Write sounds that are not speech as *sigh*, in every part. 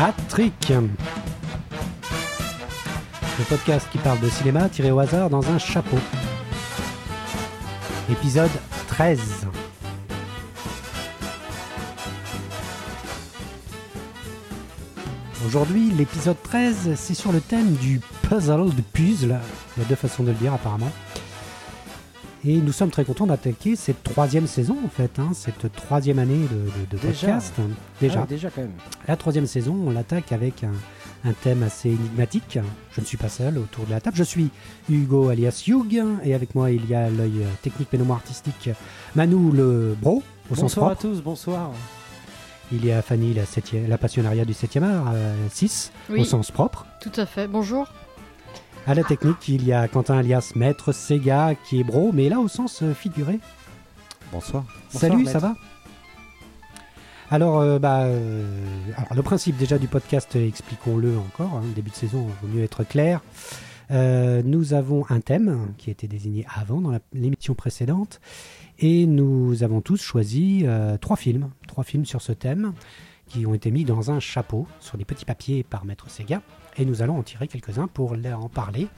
Hat-Trick. Le podcast qui parle de cinéma tiré au hasard dans un chapeau. Épisode 13. Aujourd'hui, l'épisode 13, c'est sur le thème du puzzle, de puzzle. Il y a deux façons de le dire apparemment. Et nous sommes très contents d'attaquer cette troisième saison, en fait, hein, cette troisième année de, de- de Déjà. podcast. Déjà. Ah, déjà quand même. La troisième saison, on l'attaque avec un, un thème assez énigmatique. Je ne suis pas seul autour de la table. Je suis Hugo alias Hugh, et avec moi il y a l'œil euh, technique mais non artistique Manu le bro, au sens Bonsoir à propre. tous, bonsoir. Il y a Fanny, la, septième, la passionnariat du 7e art, 6, Oui, au sens propre. tout à fait. Bonjour. À la technique, il y a Quentin alias Maître Sega, qui est bro, mais là au sens euh, figuré. Bonsoir. Salut, Maître. ça va? Alors, euh, bah, euh, alors, le principe déjà du podcast, expliquons-le encore. hein, début de saison, il vaut mieux être clair. Euh, nous avons un thème qui a été désigné avant dans l'émission précédente, et nous avons tous choisi euh, trois films, trois films sur ce thème qui ont été mis dans un chapeau sur des petits papiers par Maître Sega, et nous allons en tirer quelques-uns pour en parler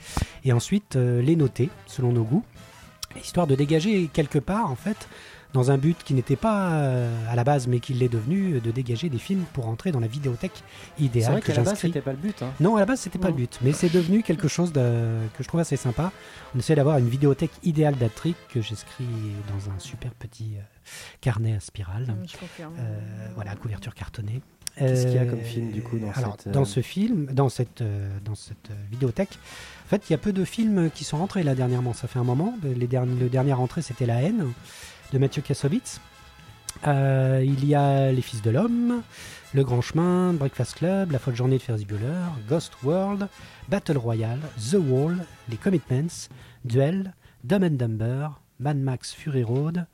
et ensuite euh, les noter selon nos goûts, histoire de dégager quelque part en fait dans un but qui n'était pas euh, à la base mais qui l'est devenu, euh, de dégager des films pour entrer dans la vidéothèque C'est idéale vrai que qu'à la base, j'inscris. c'était pas le but. Hein. Non, à la base, c'était pas le but, mais c'est devenu quelque chose de- que je trouve assez sympa. On essaie d'avoir une vidéothèque idéale d'Atric que j'inscris dans un super petit euh, carnet à spirale. Je confirme. Euh, voilà, couverture cartonnée. Qu'est-ce qu'il y a Euh, comme film, du coup, dans alors, cette, euh, dans ce film, dans cette, euh, dans cette euh, vidéothèque, en fait, il y a peu de films qui sont rentrés là dernièrement. Ça fait un moment. Les derniers, le dernier rentré, c'était La haine de Mathieu Kassovitz. Euh, il y a Les Fils de l'Homme, Le Grand Chemin, Breakfast Club, La Folle Journée de Ferris Bueller, Ghost World, Battle Royale, The Wall, Les Commitments, Duel, Dumb and Dumber, Mad Max Fury Road,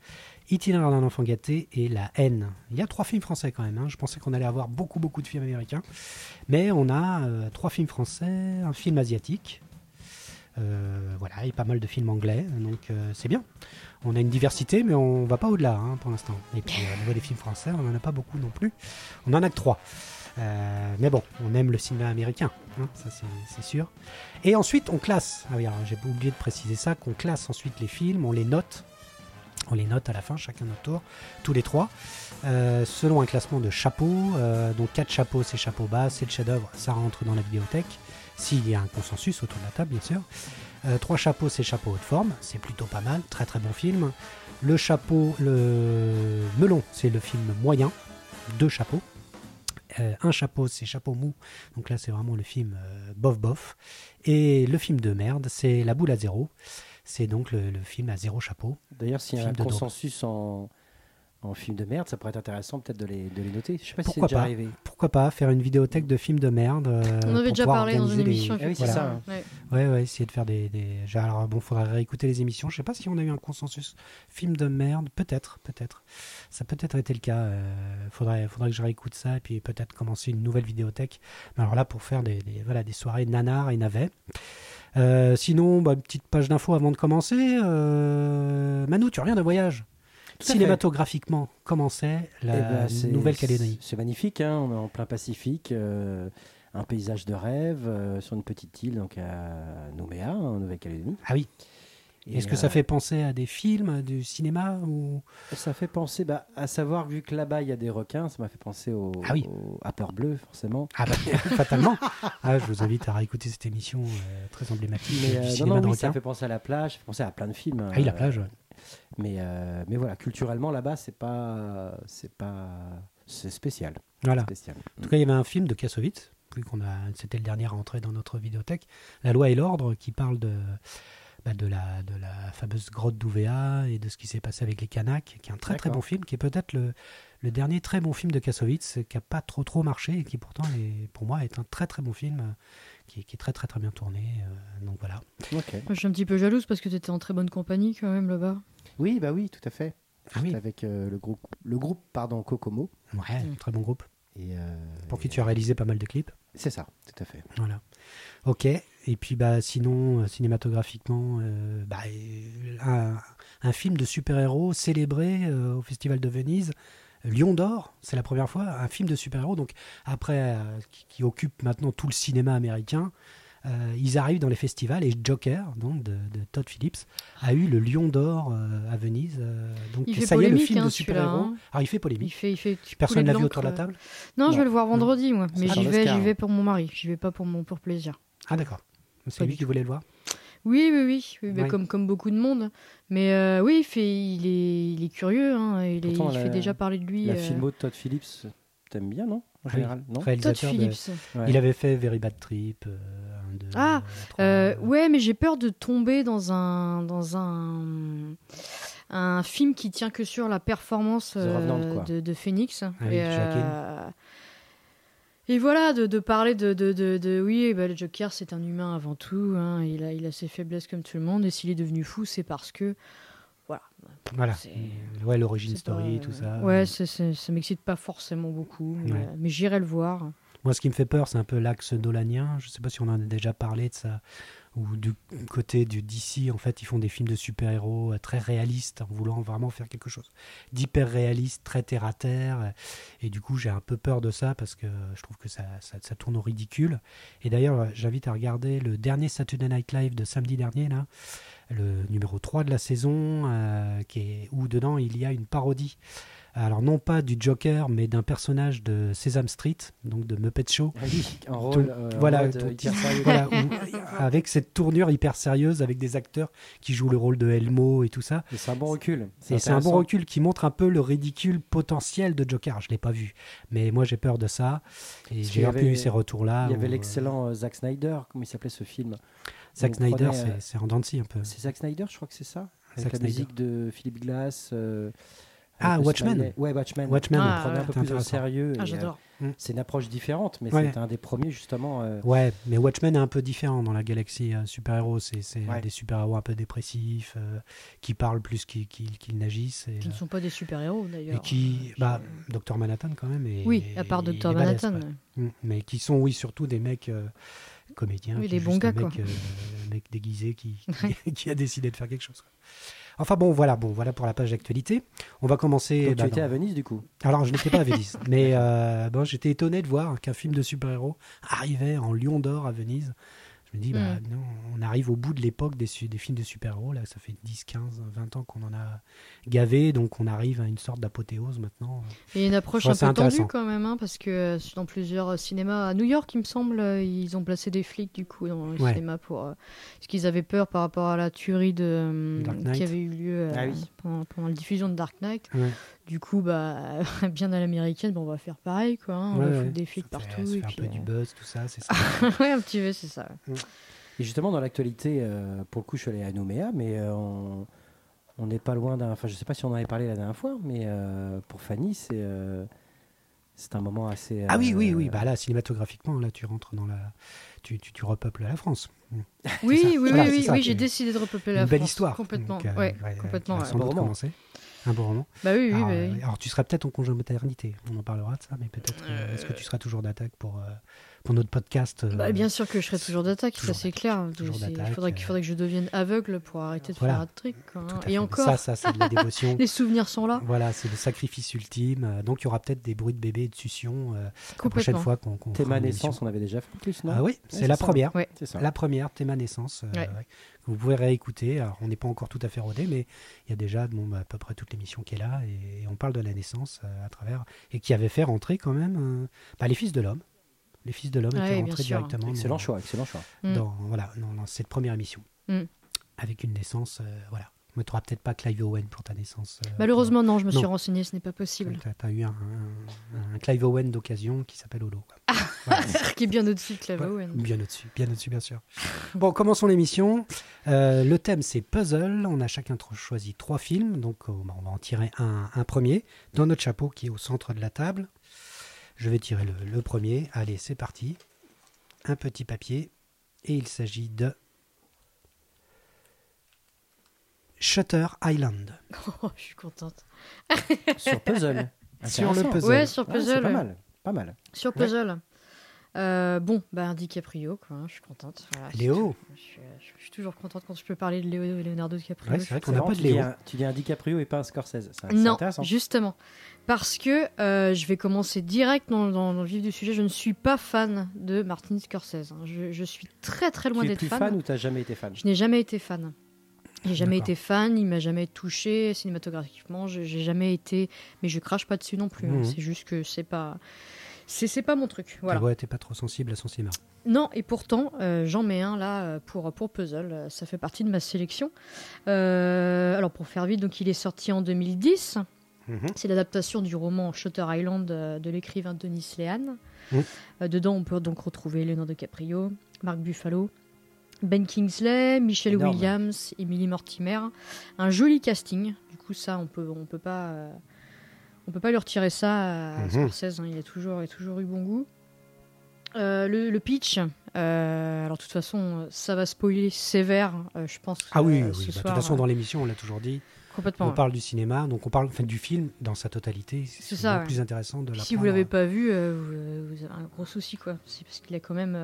Itinéraire d'un enfant gâté et La haine. Il y a trois films français quand même. hein. Je pensais qu'on allait avoir beaucoup beaucoup de films américains, mais on a euh, trois films français, un film asiatique. euh, voilà, et pas mal de films anglais, donc euh, c'est bien. On a une diversité, mais on va pas au-delà hein, pour l'instant. Et puis euh, au niveau des films français, on en a pas beaucoup non plus. On en a que trois. Mais bon, on aime le cinéma américain, hein, ça c'est sûr. Et ensuite, on classe. Ah oui, j'ai oublié de préciser ça, qu'on classe ensuite les films, on les note. On les note à la fin, chacun notre tour, tous les trois, euh, selon un classement de chapeaux. euh, donc quatre chapeaux, c'est chapeau bas, c'est le chef-d'œuvre, ça rentre dans la vidéothèque. S'il y a un consensus autour de la table, bien sûr. Euh, trois chapeaux, c'est chapeau haute forme, c'est plutôt pas mal, très très bon film. Le chapeau, le melon, c'est le film moyen, deux chapeaux. Euh, un chapeau, c'est chapeau mou, donc là c'est vraiment le film bof bof. Et le film de merde, c'est La boule à zéro, c'est donc le, le film à zéro chapeau. D'ailleurs, s'il y a un consensus en, en film de merde, ça pourrait être intéressant peut-être de les, de les noter. Je sais pas si c'est Pourquoi déjà pas arrivé. Pourquoi pas faire une vidéothèque de films de merde euh, On avait déjà parlé dans une les- émission. Ah oui, c'est ça. Ouais. Ouais, ouais, essayer de faire des. des... Alors, bon, faudrait réécouter les émissions. Je sais pas si on a eu un consensus. Film de merde, peut-être, peut-être. Ça a peut-être été le cas. Euh, faudrait, faudrait que je réécoute ça et puis peut-être commencer une nouvelle vidéothèque. Mais alors là, pour faire des, des- voilà, des soirées nanar et navets. Euh, sinon, bah, petite page d'infos avant de commencer. Euh, Manu, tu reviens de voyage. Cinématographiquement, comment c'est la Eh ben, Nouvelle-Calédonie? C'est magnifique, hein, on est en plein Pacifique, euh, un paysage de rêve sur une petite île donc à Nouméa, en Nouvelle-Calédonie. Ah oui. Est-ce que euh, ça fait penser à des films, à du cinéma ou... Ça fait penser, bah, à savoir, vu que là-bas il y a des requins, ça m'a fait penser au, Ah oui. au- à Peur Bleue, forcément. Ah bah, *laughs* fatalement. Ah, je vous invite à réécouter cette émission euh, très emblématique Mais du euh, non, cinéma non, de oui, ça fait penser à la plage, ça fait penser à plein de films. Ah oui, la euh, plage. ouais. Mais, euh, mais voilà, culturellement là-bas, c'est pas, c'est pas, c'est spécial. Voilà. spécial. En tout cas, il y avait un film de Kassovitz, qu'on a, c'était le dernier à entrer dans notre vidéothèque, La loi et l'ordre, qui parle de, bah, de, la, de la fameuse grotte d'Ouvéa et de ce qui s'est passé avec les Kanaks, qui est un très très bon film, qui est peut-être le, le dernier très bon film de Kassovitz, qui n'a pas trop trop marché et qui pourtant, est, pour moi, est un très très bon film, euh, qui, est- qui est très très très bien tourné. euh, donc voilà. Ok. Moi, Je suis un petit peu jalouse parce que tu étais en très bonne compagnie quand même là-bas. Oui, bah oui, tout à fait. Ah oui. Avec euh, le groupe, le groupe pardon, Kokomo. Ouais, Mm. très bon groupe. Et, euh, Pour qui tu as réalisé pas mal de clips. C'est ça, tout à fait. Voilà. Ok. Et puis bah sinon euh, cinématographiquement, euh, bah, euh, un, film de super-héros célébré au Festival de Venise Lion d'or, c'est la première fois, un film de super-héros, donc après, qui occupe maintenant tout le cinéma américain. Euh, ils arrivent dans les festivals et Joker, donc de, de Todd Phillips, a eu le Lion d'or euh, à Venise. euh, donc Il fait ça y est, le film hein, de super-héros. hein. Alors il fait Il polémique. fait, il fait Personne couler l'a vu autour de la table Non, je vais le voir vendredi, moi. Mais j'y vais, j'y hein. vais pour mon mari. J'y vais pas pour mon pour plaisir. Ah d'accord. C'est lui qui voulait le voir Oui, oui, oui. oui, Ouais. comme, comme beaucoup de monde. Mais euh, oui, il, fait, il, est, il est curieux. Hein, il est- Pourtant, il la- fait déjà parler de lui. La euh, filmo de Todd Phillips, t'aimes bien, non En oui. général, non Todd Réalisateur de- Phillips. Ouais. Il avait fait Very Bad Trip. euh, Ah, Euh, ouais, mais j'ai peur de tomber dans un dans un un film qui tient que sur la performance Revenant, euh, de, de Phoenix. Ah oui, et, euh, et voilà, de, de parler de, de, oui, bah, le Joker c'est un humain avant tout. hein, il a il a ses faiblesses comme tout le monde. Et s'il est devenu fou, c'est parce que voilà. Voilà. Ouais, l'origine story, pas, tout ça. Ouais, c'est- ça m'excite pas forcément beaucoup, mais, Ouais. mais j'irai le voir. Moi, ce qui me fait peur, c'est un peu l'axe nolanien. Je ne sais pas si on en a déjà parlé de ça. Ou du côté du DC, en fait, ils font des films de super-héros euh, très réalistes, en voulant vraiment faire quelque chose d'hyper réaliste, très terre à terre. Et du coup, j'ai un peu peur de ça parce que je trouve que ça, ça, tourne au ridicule. Et d'ailleurs, j'invite à regarder le dernier Saturday Night Live de samedi dernier, là, le numéro 3 de la saison, euh, qui est, où dedans il y a une parodie. Alors, non pas du Joker, mais d'un personnage de Sesame Street, donc de Muppet Show. Ah oui, un rôle. Euh, voilà, euh, hyper *laughs* sérieux. Voilà, où- avec cette tournure hyper sérieuse, avec des acteurs qui jouent le rôle de Elmo et tout ça. Et c'est un bon recul. Et c'est un bon recul qui montre un peu le ridicule potentiel de Joker. Je l'ai pas vu, mais moi j'ai peur de ça. Et j'ai un peu eu ces retours-là. Il y avait où, l'excellent euh, Zack Snyder, comment il s'appait ce film? Euh, Zack Snyder, c'est euh, en dents un peu. C'est Zack Snyder, je crois que c'est ça? Avec Zack la Snyder. musique de Philippe Glass. Ah, Watchmen. Ouais, Watchmen. Watchmen, Ah, On prenait un peu c'était plus au sérieux. Ah, j'adore. euh, C'est une approche différente, mais Ouais. c'est un des premiers justement. euh, Ouais, mais Watchmen est un peu différent dans la galaxie euh, super-héros. C'est c'est Ouais. des super-héros un peu dépressifs, euh, qui parlent plus qu'ils qu'ils- qu'ils n'agissent. Qui ne sont pas des super-héros d'ailleurs. et qui. Bah, Docteur Manhattan quand même. Et, Oui, à part balèze, Manhattan. quoi. Mm, Mais qui sont, oui, surtout des mecs euh, comédiens. Oui, des est bons gars, un mec, quoi. euh, un mec déguisé qui, *laughs* qui, qui a décidé de faire quelque chose. quoi. Enfin bon, voilà, bon, voilà pour la page d'actualité. On va commencer. Donc bah, tu étais à Venise du coup Alors, je n'étais pas à *laughs* Venise, mais euh, bon, j'étais étonné de voir qu'un film de super-héros arrivait en Lion d'Or à Venise. Je me dis, bah, Mm. non, on arrive au bout de l'époque des, films de super-héros. Là, ça fait 10, 15, 20 ans qu'on en a gavé, donc on arrive à une sorte d'apothéose maintenant. Et une approche un peu tendue quand même, hein, parce que euh, dans plusieurs euh, cinémas, à New York, il me semble, euh, ils ont placé des flics du coup dans le Ouais. cinéma pour. euh, parce qu'ils avaient peur par rapport à la tuerie de, euh, qui avait eu lieu euh, Ah oui. pendant, pendant la diffusion de Dark Knight. Ouais. Du coup, bah, *laughs* bien à l'américaine, bon, on va faire pareil, quoi. hein, on Ouais, va ouais. foutre des flics partout. ça et fait un puis, peu du euh, buzz, tout ça, c'est *laughs* ça. ouais, un petit peu, c'est ça. Et justement, dans l'actualité, euh, pour le coup, je suis allé à Nouméa, mais euh, on n'est pas loin d'un. Enfin, je sais pas si on en avait parlé la dernière fois, mais euh, pour Fanny, c'est euh, c'est un moment assez. Ah oui, oui, euh, oui. Bah là, cinématographiquement, là, tu rentres dans la. Tu, tu, tu repeuples la France. Mm. Oui, oui, Voilà, oui, oui, oui, j'ai décidé de repeupler la Une belle France. histoire. Complètement. Donc, euh, ouais, ouais, complètement. sans Un doute beau roman. commencer. Un beau roman. Bah oui, oui, alors, bah euh, oui. alors, tu seras peut-être en congé maternité. On en parlera de ça, mais peut-être. euh, Est-ce que tu seras toujours d'attaque pour, euh, pour notre podcast euh, Bah, bien sûr que je serai toujours d'attaque, ça c'est clair. Il faudrait, qu'il euh. faudrait que je devienne aveugle pour arrêter de Voilà. faire un truc. hein. tout à fait. Et encore, Ça, ça c'est de la dévotion. *laughs* les souvenirs sont là. Voilà, c'est le sacrifice ultime. Euh, Donc, il y aura peut-être des bruits de bébé et de succion euh, la prochaine fois qu'on fera Théma naissance, on avait déjà fait plus, non? Ah oui, c'est la première. Ouais. C'est ça. La première, Théma Naissance, vous pouvez réécouter. Alors, on n'est pas encore tout à fait rodé, mais il y a déjà bon, bah, à peu près toute l'émission qui est là et, on parle de la naissance euh, à travers. Et qui avait fait rentrer quand même euh, bah, les fils de l'homme. Les fils de l'homme Ouais, étaient rentrés directement Excellent dans, choix, excellent choix. Mm. dans, voilà, dans, dans cette première émission. Mm. Avec une naissance, euh, voilà. Mais tu n'auras peut-être pas Clive Owen pour ta naissance. euh, Malheureusement, non, je me suis renseigné, ce n'est pas possible. Tu as, eu un, un- un Clive Owen d'occasion qui s'appelle Holo. Voilà. *laughs* Qui est bien au-dessus de Clive Ouais, Owen. Bien au-dessus, bien au-dessus, bien sûr. Bon, commençons l'émission. Euh, le thème, c'est puzzle. On a chacun choisi trois films. Donc, euh, bah, on va en tirer un, un premier dans notre chapeau qui est au centre de la table. Je vais tirer le, le premier. Allez, c'est parti. Un petit papier. Et il s'agit de Shutter Island. *laughs* Oh, je suis contente. *laughs* Sur puzzle. Sur le puzzle. Ouais, sur Ouais, puzzle. c'est pas ouais. mal, pas mal. Sur Ouais. puzzle. Euh, bon, bah, DiCaprio, quoi, hein, je suis contente. Voilà, Léo. tout. je suis, je suis toujours contente quand je peux parler de Léo- Leonardo DiCaprio. Ouais, c'est vrai qu'on n'a pas de tu dis Léo. un- Tu dis un DiCaprio et pas un Scorsese. C'est c'est Non, intéressant. justement. Parce que euh, je vais commencer direct dans, dans- dans le vif du sujet. Je ne suis pas fan de Martin Scorsese. hein. Je, je suis très très loin Tu es d'être plus fan. fan ou t'as jamais été fan? Je n'ai jamais été fan. J'ai jamais été fan, il m'a jamais touché cinématographiquement, j'ai jamais été. Mais je crache pas dessus non plus. hein. Mhm. C'est juste que c'est pas. C'est pas mon truc. Voilà. Ouais, t'es pas trop sensible à son cinéma. Non, et pourtant, euh, j'en mets un là euh, pour, pour Puzzle. Euh, Ça fait partie de ma sélection. Euh, alors, pour faire vite, donc, il est sorti en 2010. Mhm. C'est l'adaptation du roman Shutter Island de l'écrivain Denis Lehan. Mm. Euh, dedans, on peut donc retrouver Leonardo DiCaprio, Mark Buffalo, Ben Kingsley, Michelle Énorme. Williams, Emily Mortimer. Un joli casting. Du coup, ça, on peut, on peut pas, euh, on peut pas lui retirer ça à Mhm. Scorsese. hein. Il a toujours, il a toujours eu bon goût. Euh, le, le pitch, euh, alors de toute façon, ça va spoiler sévère, euh, je pense. Ah oui, oui. ce bah, de soir, toute façon, dans l'émission, on l'a toujours dit. complètement. On parle du cinéma, donc on parle enfin, du film dans sa totalité. C'est ça, ouais. plus intéressant de la si vous l'avez pas vu, vous, vous avez un gros souci, quoi. C'est parce qu'il a quand même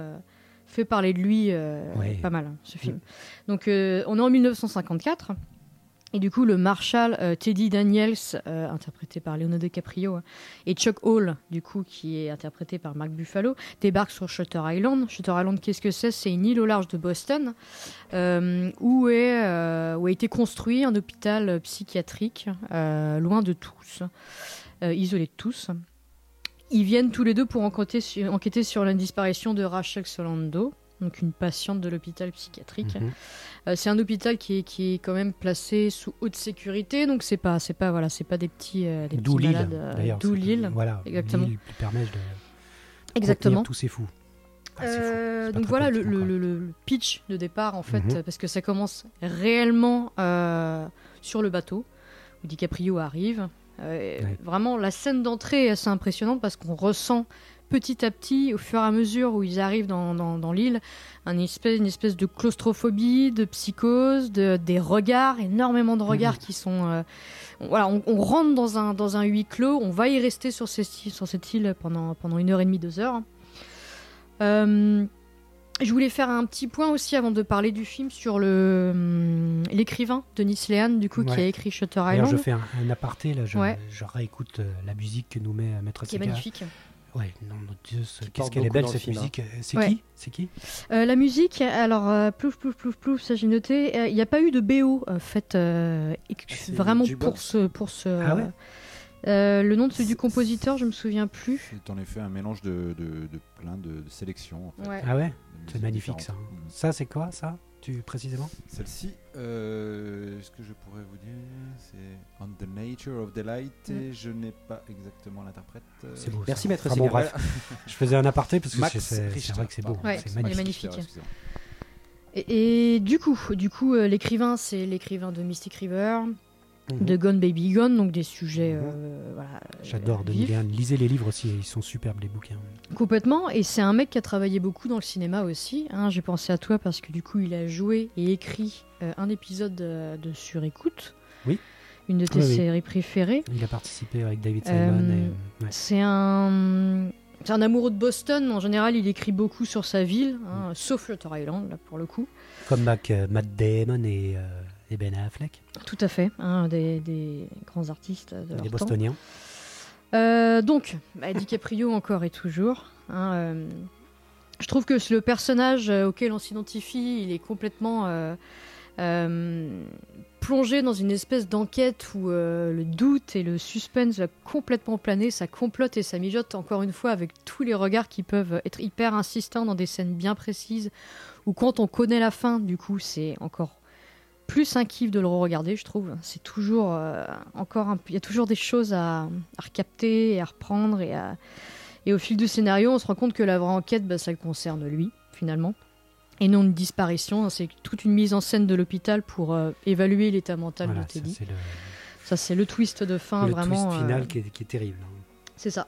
fait parler de lui euh, Ouais. pas mal, hein, ce film. Donc, euh, on est en 1954. Et du coup, le Marshal euh, Teddy Daniels, interprété par Leonardo DiCaprio, hein, et Chuck Hall, du coup, qui est interprété par Mark Buffalo, débarquent sur Shutter Island. Shutter Island, qu'est-ce que c'est? C'est une île au large de Boston où, est, où a été construit un hôpital psychiatrique, loin de tous, isolé de tous. Ils viennent tous les deux pour enquêter sur, enquêter sur la disparition de Rachel Solando, donc une patiente de l'hôpital psychiatrique. Mhm. Euh, c'est un hôpital qui est, qui est quand même placé sous haute sécurité, donc c'est pas c'est pas voilà c'est pas des petits euh, des D'où petits l'île, malades, euh, d'ailleurs. d'où l'île. Voilà, Exactement. l'île qui permet de Exactement. tous ces fous. Ah, c'est fou. Euh, donc voilà le, pitch de départ en fait, Mhm. parce que ça commence réellement sur le bateau où DiCaprio arrive. Euh, Ouais. Vraiment, la scène d'entrée est assez impressionnante parce qu'on ressent petit à petit, au fur et à mesure où ils arrivent dans, dans- dans l'île, un espèce, une espèce de claustrophobie, de psychose, de, des regards, énormément de regards Mhm. qui sont... euh, on- voilà, on, on rentre dans un, dans un huis clos, on va y rester sur, ces, sur cette île pendant, pendant une heure et demie, deux heures. Euh, je voulais faire un petit point aussi avant de parler du film sur le hum, l'écrivain Denis Lehan du coup qui a écrit Shutter D'ailleurs, je Island fais un, un aparté, là, je, Ouais. je réécoute euh, la musique que nous met euh, Maître qui est magnifique. Ouais, non, mon Dieu, qu'est-ce qu'elle est belle cette film, hein. musique. Euh, C'est Ouais. qui? C'est qui? Euh, la musique, alors euh, plouf plouf plouf plouf, ça j'ai noté. Euh, Il n'y a pas eu de BO faite euh, ex- Ah, vraiment pour ce pour ce. Ah ouais? Euh, le nom de celui du compositeur, je me souviens plus. C'est en effet un mélange de, de, de plein de, de sélections. En fait, Ouais. Ah ouais C'est magnifique ça. Mm. Ça, c'est quoi ça tu, Précisément? Celle-ci, euh, ce que je pourrais vous dire, c'est On the Nature of the Light, Mm. et je n'ai pas exactement l'interprète. euh, C'est beau. Merci ça. maître Enfin, bon, bref, *laughs* je faisais un aparté parce que c'est- vrai que c'est beau. Ouais, c'est magnifique. magnifique. excusez-moi. Et, et du coup, du coup, euh, l'écrivain, c'est l'écrivain de Mystic River, Mhm. de Gone Baby Gone, donc des sujets. Mhm. euh, voilà, J'adore euh, Denis. Lehan. Lisez les livres aussi, ils sont superbes les bouquins. Complètement, et c'est un mec qui a travaillé beaucoup dans le cinéma aussi. hein. J'ai pensé à toi parce que du coup, il a joué et écrit euh, un épisode euh, de Sur Écoute. Oui. Une de tes Oui, oui. séries préférées. Il a participé avec David Simon. Euh, ouais. C'est un. C'est un amoureux de Boston. En général, il écrit beaucoup sur sa ville, hein, sauf Shutter Island, là, pour le coup. Comme Mac, Matt Damon et, Ben Affleck, Tout à fait, hein, des, des grands artistes de temps. Bostoniens. Euh, donc, bah, DiCaprio *laughs* encore et toujours. hein, euh, je trouve que le personnage euh, auquel on s'identifie, il est complètement euh, plongé dans une espèce d'enquête où le doute et le suspense va complètement planer, ça complote et ça mijote encore une fois avec tous les regards qui peuvent être hyper insistants dans des scènes bien précises, ou quand on connaît la fin, du coup, c'est encore plus un kiff de le regarder, je trouve. C'est toujours euh, encore un... il y a toujours des choses à, à recapter et à reprendre et à... et au fil du scénario, on se rend compte que la vraie enquête, bah, ça le concerne lui finalement. Et non une disparition, c'est toute une mise en scène de l'hôpital pour euh, évaluer l'état mental Voilà, de Teddy. le, Ça, c'est le twist de fin, le vraiment. twist euh, final qui, est, qui est terrible. hein. C'est ça.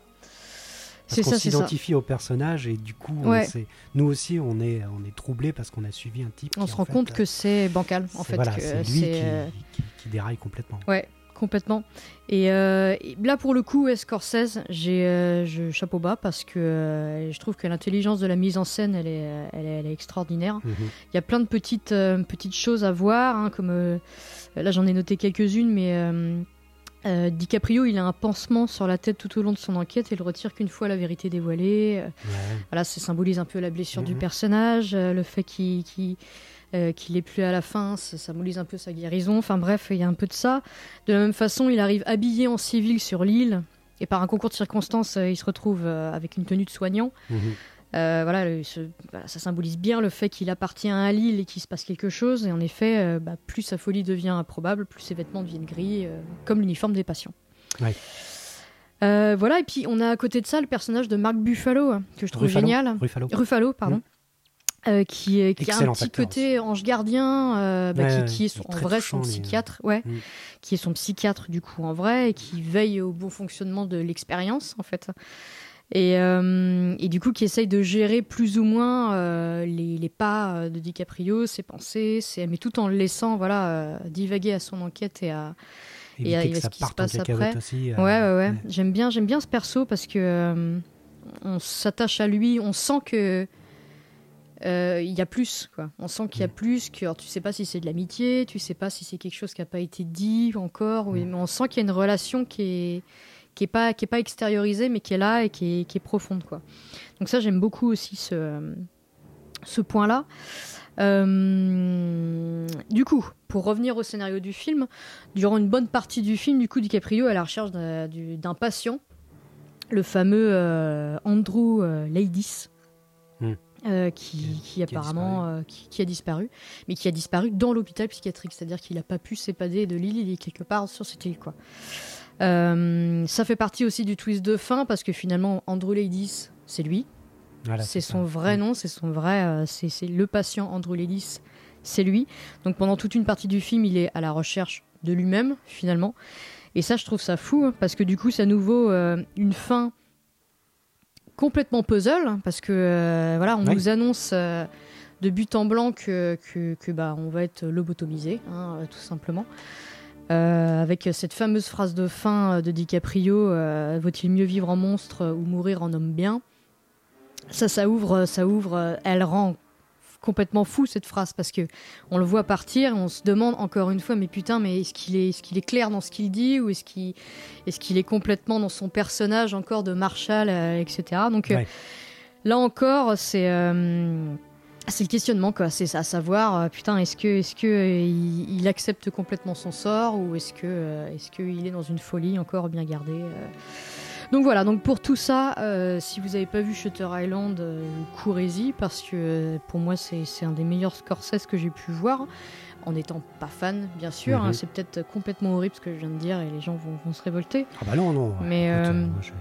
Parce qu'on s'identifie au personnage et du coup, Ouais. nous aussi, on est, on est troublé parce qu'on a suivi un type. On qui, se en rend fait, compte que c'est bancal, en c'est- fait. voilà, c'est lui qui, euh, qui- qui déraille complètement. Ouais. Complètement. Et, euh, et là, pour le coup, Scorsese, j'ai euh, je, chapeau bas parce que euh, je trouve que l'intelligence de la mise en scène, elle est, elle est, elle est extraordinaire. Mhm. Il y a plein de petites, petites choses à voir, hein, comme là j'en ai noté quelques-unes, mais euh, DiCaprio, il a un pansement sur la tête tout au long de son enquête et le retire qu'une fois la vérité dévoilée. Euh, Ouais. Voilà, ça symbolise un peu la blessure du Mhm. personnage, euh, le fait qu'il qu'il euh, qu'il est plus à la fin, ça symbolise un peu sa guérison. Enfin bref, il y a un peu de ça. De la même façon, il arrive habillé en civil sur l'île. Et par un concours de circonstances, il se retrouve avec une tenue de soignant. Mhm. Euh, voilà, le- ce- voilà, ça symbolise bien le fait qu'il appartient à l'île et qu'il se passe quelque chose. Et en effet, euh, bah, plus sa folie devient improbable, plus ses vêtements deviennent gris, euh, comme l'uniforme des patients. Ouais. Voilà, et puis on a à côté de ça le personnage de Mark Buffalo, hein, que je trouve Ruffalo. génial. Ruffalo. Ruffalo, pardon. Euh, qui, est- qui a un petit acteur côté ange gardien, euh, bah, Ouais, qui, qui est son- en vrai touchant, son lui, hein. psychiatre, ouais, Mm. qui est son psychiatre du coup en vrai, et qui veille au bon fonctionnement de l'expérience en fait. Et, euh, et du coup qui essaye de gérer plus ou moins euh, les, les pas euh, de DiCaprio, ses pensées, ses... mais tout en le laissant voilà, euh, divaguer à son enquête et à, y a que ce qui se passe après. aussi. Ouais, ouais, ouais. J'aime bien, j'aime bien ce perso parce que on s'attache à lui, on sent que il y a plus, quoi. On sent qu'il y a Mm. plus, que alors, tu sais pas si c'est de l'amitié, tu sais pas si c'est quelque chose qui a pas été dit encore, ou- Mm. mais on sent qu'il y a une relation qui est qui est pas qui est pas extériorisée, mais qui est là et qui est, qui est profonde, quoi. Donc ça, j'aime beaucoup aussi ce ce point-là. Euh, du coup, pour revenir au scénario du film, durant une bonne partie du film, du coup, DiCaprio est à la recherche d'un du- d'un patient, le fameux euh, Andrew euh, Ladies, Hmm. euh, qui, Qui- a apparemment euh, qui, qui a disparu, mais qui a disparu dans l'hôpital psychiatrique, c'est-à-dire qu'il n'a pas pu s'épader de l'île, il est quelque part sur cette île, quoi. Euh, ça fait partie aussi du twist de fin parce que finalement Andrew Ladies, c'est lui, Voilà, c'est ça. son vrai Mm. nom, c'est son vrai, euh, c'est le patient Andrew Ladies, c'est lui. Donc pendant toute une partie du film, il est à la recherche de lui-même finalement. Et ça, je trouve ça fou hein, parce que du coup, c'est à nouveau euh, une fin complètement puzzle hein, parce que voilà, on nous annonce de but en blanc que, que, que, bah on va être lobotomisé, hein, tout simplement. Euh, avec cette fameuse phrase de fin euh, de DiCaprio, euh, vaut-il mieux vivre en monstre ou mourir en homme bien? Ça, ça ouvre, ça ouvre, euh, elle rend complètement fou cette phrase parce que on le voit partir et on se demande encore une fois mais putain mais est-ce qu'il est, est, qu'il est clair dans ce qu'il dit ou est-ce qu'il est, qu'il est complètement dans son personnage encore de Marshall euh, etc donc euh, Ouais. là encore c'est euh, c'est le questionnement quoi. C'est à savoir euh, putain est-ce que est-ce que euh, il, il accepte complètement son sort ou est-ce que euh, est-ce qu'il est dans une folie encore bien gardée donc voilà. Donc pour tout ça euh, si vous n'avez pas vu Shutter Island euh, courez-y parce que euh, pour moi c'est c'est un des meilleurs Scorsese que j'ai pu voir en n'étant pas fan bien sûr hein. c'est peut-être complètement horrible ce que je viens de dire et les gens vont, vont se révolter. Ah bah non, non. Mais, écoute, moi, je-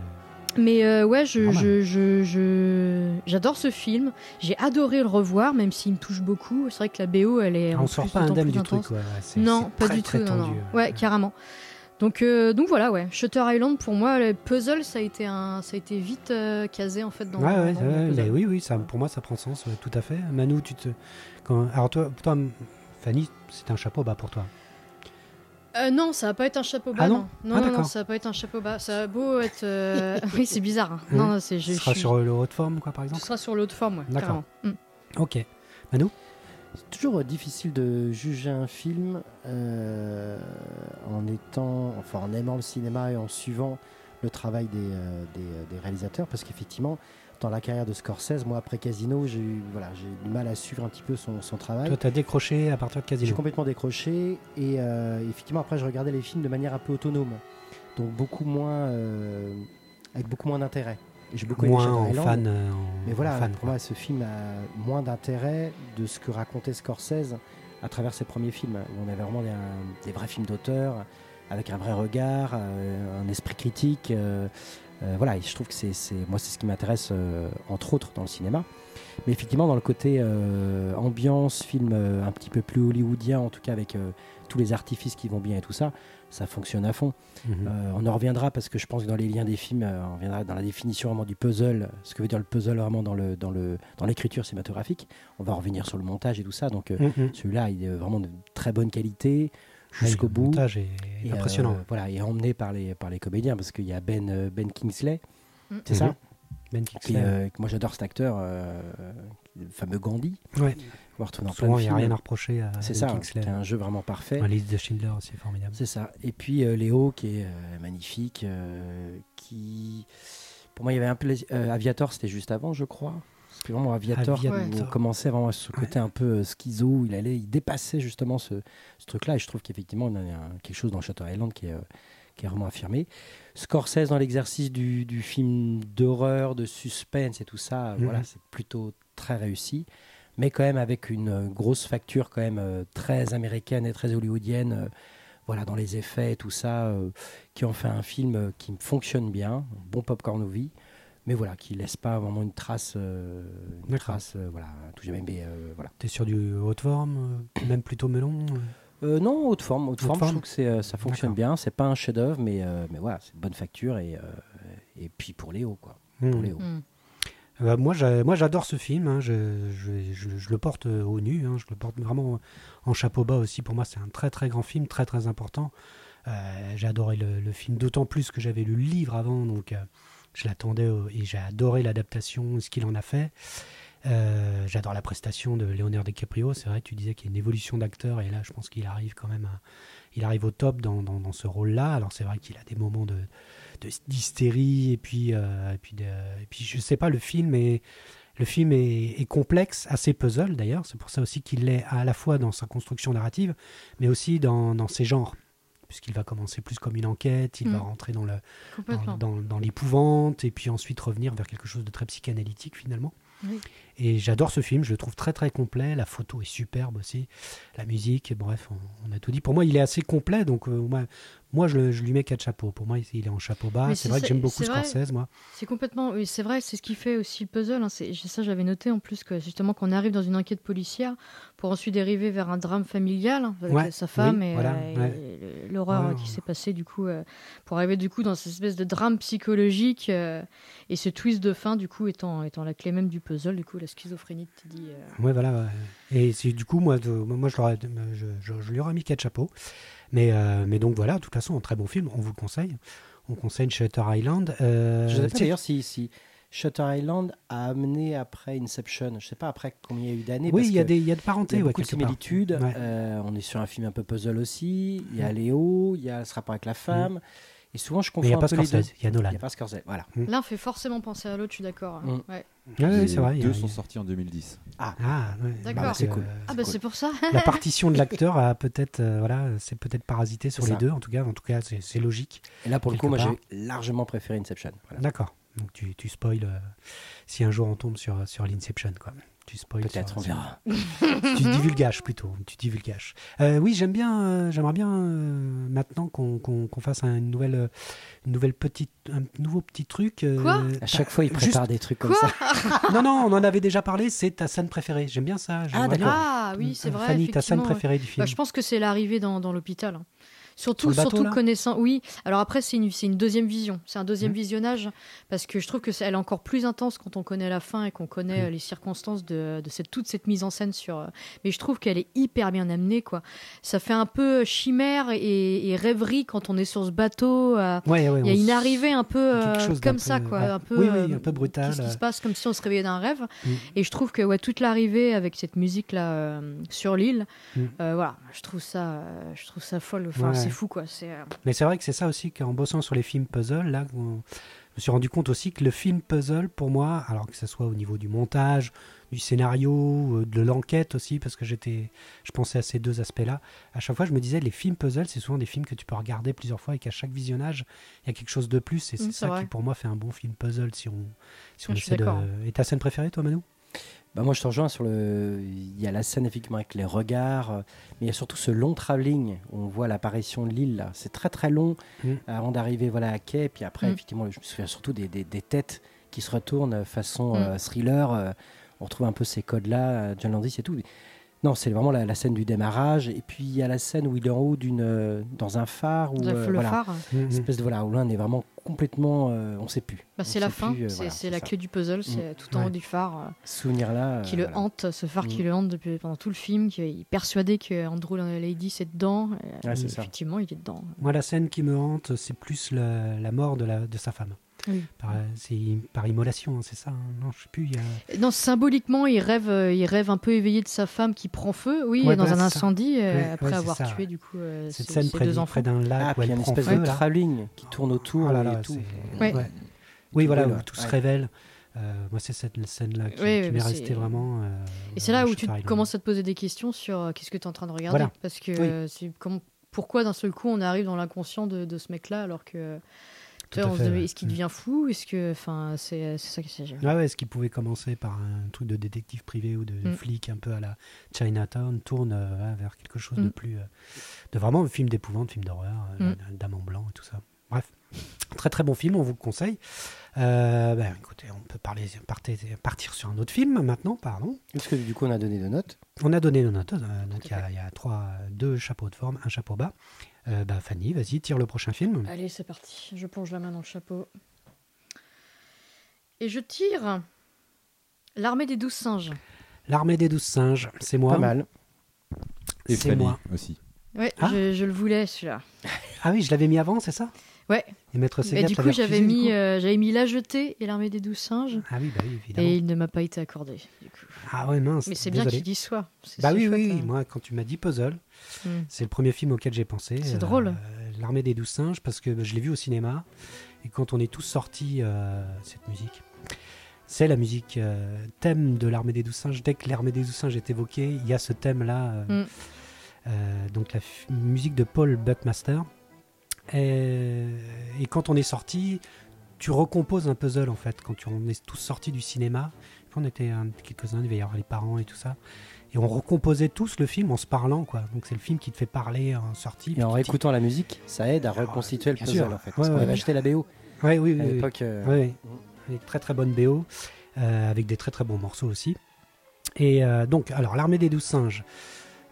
mais euh, ouais, je, j'adore ce film. J'ai adoré le revoir, même s'il me touche beaucoup. C'est vrai que la BO, elle est Ah, en on sort plus pas indemne du intense. truc. ouais, ouais, c'est- Non, pas très, du tout. Non, non. Ouais, carrément. Donc, euh, donc voilà, ouais. Shutter Island, pour moi, le puzzle, ça a été, un, ça a été vite euh, casé en fait dans. Ouais, ouais, dans oui, oui, ça, pour moi, ça prend sens, tout à fait. Manu, tu te. Quand... Alors, toi, toi, Fanny, c'est un chapeau bas pour toi. Euh, non, ça va pas être un chapeau bas. Ah non non, Ah, non, non, ça va pas être un chapeau bas. Ça va beau être. euh, *laughs* oui, c'est bizarre. hein. Hein Non, non, c'est. Ce sera je sur le haut de forme, quoi, par Ce exemple sera sur l'autre forme, ouais, D'accord. carrément. Mm. Ok. C'est toujours euh, difficile de juger un film euh, en étant, enfin en aimant le cinéma et en suivant le travail des, euh, des, euh, des réalisateurs, parce qu'effectivement, dans la carrière de Scorsese, moi après Casino, j'ai eu voilà, j'ai du mal à suivre un petit peu son, son travail. Toi, t'as décroché à partir de J'ai Casino. complètement décroché et euh, effectivement après je regardais les films de manière un peu autonome, donc beaucoup moins euh, avec beaucoup moins d'intérêt. J'ai beaucoup aimé Moins Shutter en Island, fan. euh, en- mais voilà, fan, pour moi, ce film a moins d'intérêt de ce que racontait Scorsese à travers ses premiers films, où on avait vraiment des, vrais films d'auteur, avec un vrai regard, un esprit critique. Euh, voilà, et je trouve que c'est, c'est- moi, c'est ce qui m'intéresse, euh, entre autres, dans le cinéma. Mais effectivement, dans le côté euh, ambiance, film euh, un petit peu plus hollywoodien, en tout cas avec euh, tous les artifices qui vont bien et tout ça, ça fonctionne à fond. Mhm. On en reviendra parce que je pense que dans les liens des films, on reviendra dans la définition vraiment du puzzle, ce que veut dire le puzzle vraiment dans le dans le dans l'écriture cinématographique. On va revenir sur le montage et tout ça. Donc Mhm. celui-là, il est vraiment de très bonne qualité. Jusqu'au le bout. montage est Et, impressionnant. euh, voilà, et emmené par les, par les comédiens, parce qu'il y a Ben, euh, ben Kingsley, Mm. c'est ça Ben Qui, Kingsley. euh, Moi j'adore cet acteur, euh, le fameux Gandhi. Ouais. Souvent, de il n'y a rien à reprocher à C'est Ben ça, Kingsley. qui est un jeu vraiment parfait. La liste de Schindler aussi est formidable. C'est ça. Et puis euh, Léo, qui est euh, magnifique, euh, qui. Pour moi, il y avait un peu. euh, Aviator, c'était juste avant, je crois. C'était vraiment Aviator, Aviator. où on commençait vraiment à ce côté un peu euh, schizo, où il allait, il dépassait justement ce, ce truc-là. Et je trouve qu'effectivement, il y a un- quelque chose dans Shutter Island qui est, euh, qui est vraiment affirmé. Scorsese, dans l'exercice du, du film d'horreur, de suspense et tout ça, Mhm. voilà, c'est plutôt très réussi. Mais quand même avec une euh, grosse facture quand même très américaine et très hollywoodienne. voilà, dans les effets et tout ça, euh, qui ont fait un film qui fonctionne bien, bon popcorn movie, mais voilà, qui laisse pas vraiment une trace, euh, une trace, euh, voilà, tout jamais, mais euh, voilà. T'es sur du haute forme, euh, même plutôt melon euh Euh, non, haute forme, haute Haute forme, je trouve que c'est, euh, ça fonctionne bien, c'est pas un chef-d'œuvre, mais, euh, mais voilà, c'est une bonne facture et, euh, et puis pour Léo, quoi, pour Hmm. Léo. Mm. Euh, moi, j'a- moi, j'adore ce film. hein. Je, je- je- je le porte au nu. hein. Je le porte vraiment en chapeau bas aussi. Pour moi, c'est un très très grand film, très très important. Euh, j'ai adoré le, le film, d'autant plus que j'avais lu le livre avant, donc euh, je l'attendais et j'ai adoré l'adaptation, ce qu'il en a fait. Euh, J'adore la prestation de Leonardo DiCaprio. C'est vrai, tu disais qu'il y a une évolution d'acteur et là, je pense qu'il arrive quand même, il arrive au top dans, ce rôle-là. Alors c'est vrai qu'il a des moments de d'hystérie et puis euh, et puis je sais pas, le film est le film est complexe, assez puzzle d'ailleurs. C'est pour ça aussi qu'il l'est à la fois dans sa construction narrative, mais aussi dans, dans ses genres. Puisqu'il va commencer plus comme une enquête, il Mm. va rentrer dans le, dans, Complètement. dans- dans l'épouvante, et puis ensuite revenir vers quelque chose de très psychanalytique finalement. Oui. Et j'adore ce film, je le trouve très très complet, la photo est superbe aussi, la musique, bref, on, on a tout dit. Pour moi, il est assez complet, donc euh, moi, moi je, lui mets quatre chapeaux. Pour moi, il est en chapeau bas. C'est vrai que j'aime beaucoup. Scorsese, moi. C'est complètement, oui, c'est vrai, c'est ce qui fait aussi le puzzle. hein. Ça, j'avais noté en plus que justement qu'on arrive dans une enquête policière pour ensuite dériver vers un drame familial hein, avec Ouais, sa femme oui, et, voilà, euh, ouais. l'horreur Ouais, qui s'est passée du coup euh, pour arriver du coup dans cette espèce de drame psychologique et ce twist de fin du coup étant étant la clé même du puzzle, du coup la schizophrénie tu dis. euh, Ouais, voilà. ouais. Et c'est du coup, moi, de- moi je, l'aurais- je, je- je lui aurais mis quatre chapeaux. Mais, euh, mais donc voilà, de toute façon, un très bon film, on vous le conseille. On conseille Shutter Island. Euh, Je ne sais pas d'ailleurs si, si Shutter Island a amené après Inception, je sais pas après combien il y a eu d'années. Oui, il y, a que des- il y a de Il y parenté, a ouais, beaucoup de quelque part. similitudes. Ouais. Euh, on est sur un film un peu puzzle aussi. Il y a Mm. Léo, il y a ce rapport avec la femme. Et souvent, je Mais il n'y confonds a pas un peu les deux. Scorsese, il y a Il Nolan. n'y a pas Scorsese. Voilà. L'un fait forcément penser à l'autre, je suis d'accord. hein. Mm. Ouais. Ouais, Les c'est vrai. il y a- deux il sont sortis en 2010. Ah, ouais. D'accord. Bah, C'est euh, cool. Ah bah cool. c'est pour ça. *laughs* La partition de l'acteur a peut-être, euh, voilà, c'est peut-être parasité sur les ça. deux. En tout cas, en tout cas, c'est c'est logique. Et là, pour le coup, moi, j'ai largement préféré Inception. Voilà. D'accord. Donc tu, tu spoil euh, si un jour on tombe sur sur l'Inception, quoi. Tu spoil. Peut-être, on verra. tu divulgages plutôt. Tu divulgages. Euh, oui, j'aime bien. euh, J'aimerais bien euh, maintenant qu'on qu'on- qu'on fasse un- une nouvelle, une nouvelle petite, un nouveau petit truc. euh, Quoi? À chaque fois, il juste- prépare des trucs comme Quoi? ça. *laughs* Non, non, on en avait déjà parlé. C'est ta scène préférée. J'aime bien ça. j'aimerais d'accord. Ah oui, c'est vrai. Fanny, ta scène ouais. préférée du film. Bah, je pense que c'est l'arrivée dans, dans l'hôpital. hein. Surtout, Sur le bateau, surtout là connaissant. Oui, alors après, c'est une, une deuxième vision. C'est un deuxième Mhm. visionnage parce que je trouve que c'est, elle est encore plus intense quand on connaît la fin et qu'on connaît Mhm. euh, les circonstances de, de cette, toute cette mise en scène. sur. euh, Mais je trouve qu'elle est hyper bien amenée. Quoi. Ça fait un peu chimère et, et rêverie quand on est sur ce bateau. euh, Ouais, ouais, Il y a une arrivée un peu euh, comme peu- ça, quoi. ouais. Un peu, Oui, oui, euh, un peu brutal, Qu'est-ce qui euh. se passe comme si on se réveillait d'un rêve. Mm. Et je trouve que ouais, toute l'arrivée avec cette musique-là euh, sur l'île, euh, voilà, je trouve ça, euh, je trouve ça folle. Enfin. C'est fou, quoi. Euh, Mais c'est vrai que c'est ça aussi qu'en bossant sur les films puzzle, là, on- je me suis rendu compte aussi que le film puzzle, pour moi, alors que ce soit au niveau du montage, du scénario, euh, de l'enquête aussi, parce que j'étais, je pensais à ces deux aspects-là. À chaque fois, je me disais, les films puzzle, c'est souvent des films que tu peux regarder plusieurs fois et qu'à chaque visionnage, il y a quelque chose de plus. Et c'est Mm, ça vrai. qui, pour moi, fait un bon film puzzle si on, si on essaie de. Et ta scène préférée, toi, Manu? Bah, moi, je te rejoins sur le. Il y a la scène, effectivement, avec les regards, euh, mais il y a surtout ce long travelling où on voit l'apparition de l'île. là. C'est très, très long Mm. avant d'arriver voilà, à quai. Puis après, Mm. effectivement, je me souviens surtout des, des- des têtes qui se retournent euh, façon Mm. euh, thriller. euh, on retrouve un peu ces codes-là, John Landis et tout. Non, c'est vraiment la, la scène du démarrage. Et puis, il y a la scène où il est en haut d'une, euh, dans un phare. Où, le euh, le voilà, phare. Mm, une espèce de voilà où là on est vraiment complètement, euh, on sait plus. Bah, c'est la fin, plus, euh, c'est voilà, c'est la ça. clé du puzzle, c'est tout en Ouais. haut du phare euh, Souvenir là. qui le voilà. hante, ce phare qui Mm. le hante depuis, pendant tout le film, qui est persuadé que Andrew Lady c'est dedans. et, Ouais, c'est ça. effectivement, il est dedans. Moi, la scène qui me hante, c'est plus le- la mort de, la, de sa femme. Oui. Par, c'est par immolation, hein, c'est ça hein Non, je sais plus. il y a- Non, symboliquement, il rêve, euh, il rêve un peu éveillé de sa femme qui prend feu, oui, Ouais, dans un incendie, euh, Ouais, après ouais, avoir ça, tué du coup euh, Cette ses, scène ses près, deux enfants. près d'un lac Ah, il y a une espèce feu. de travelling qui tourne autour Oh là et tout. c'est- Ouais. ouais. Oui, voilà, où tout se révèle. Euh, moi, c'est cette scène-là qui, Oui, qui m'est restée vraiment. euh, Et c'est là où tu commences à te poser des questions sur euh, qu'est-ce que tu es en train de regarder? Voilà. Parce que Oui. euh, c'est comme, pourquoi d'un seul coup on arrive dans l'inconscient de, de ce mec-là alors que. On se. Est-ce qu'il devient fou Est-ce que. Enfin, c'est c'est ça qui s'agit. Ah ouais, ce qui pouvait commencer par un truc de détective privé ou de Mm. flic un peu à la Chinatown tourne euh, vers quelque chose de Mm. plus. euh, de vraiment un film d'épouvante, film d'horreur, euh, Mm. Dame en blanc et tout ça. Bref, très très bon film, on vous le conseille. Euh, ben, écoutez, on peut parler, partir, partir sur un autre film maintenant, pardon. Parce que du coup, on a donné deux notes. On a donné nos notes, euh, donc il y, a- il y a trois, deux chapeaux de forme, un chapeau bas. Euh, bah, Fanny, vas-y, tire le prochain film. Allez, c'est parti. Je plonge la main dans le chapeau. Et je tire. L'armée des douze singes. L'armée des douze singes, c'est moi. Pas mal. Et C'est Fanny moi. aussi. Ouais, Ah. je, je le voulais celui-là. Ah oui, je l'avais mis avant, c'est ça? Ouais. Et Maître Et Sega, du coup, j'avais mis, euh, j'avais mis La Jetée et l'armée des douze singes. Ah oui, bah oui, évidemment. Et il ne m'a pas été accordé. Du coup. Ah ouais, mince. Mais c'est bien qu'il y soit. C'est Bah oui, chouette, oui, oui. hein. Moi, quand tu m'as dit Puzzle, Mm. c'est le premier film auquel j'ai pensé. C'est drôle. L'armée des douze singes, parce que bah, je l'ai vu au cinéma. Et quand on est tous sortis, euh, cette musique, c'est la musique euh, thème de l'armée des douze singes. Dès que l'armée des douze singes est évoquée, il y a ce thème-là. euh, Mm. euh, donc la musique de Paul Buckmaster. Et, et quand on est sorti, tu recomposes un puzzle en fait. Quand tu- on est tous sortis du cinéma, on était un- quelques-uns, il devait y avoir les parents et tout ça. Et on recomposait tous le film en se parlant, quoi. Donc c'est le film qui te fait parler en sortie. Et en réécoutant la musique, ça aide à reconstituer le puzzle sûr. en fait. Ouais, Parce qu'on avait acheté la BO Ouais, oui, oui, à oui. l'époque. euh, Ouais, avec très très bonne BO, euh, avec des très très bons morceaux aussi. Et euh, donc, alors, l'armée des douze singes.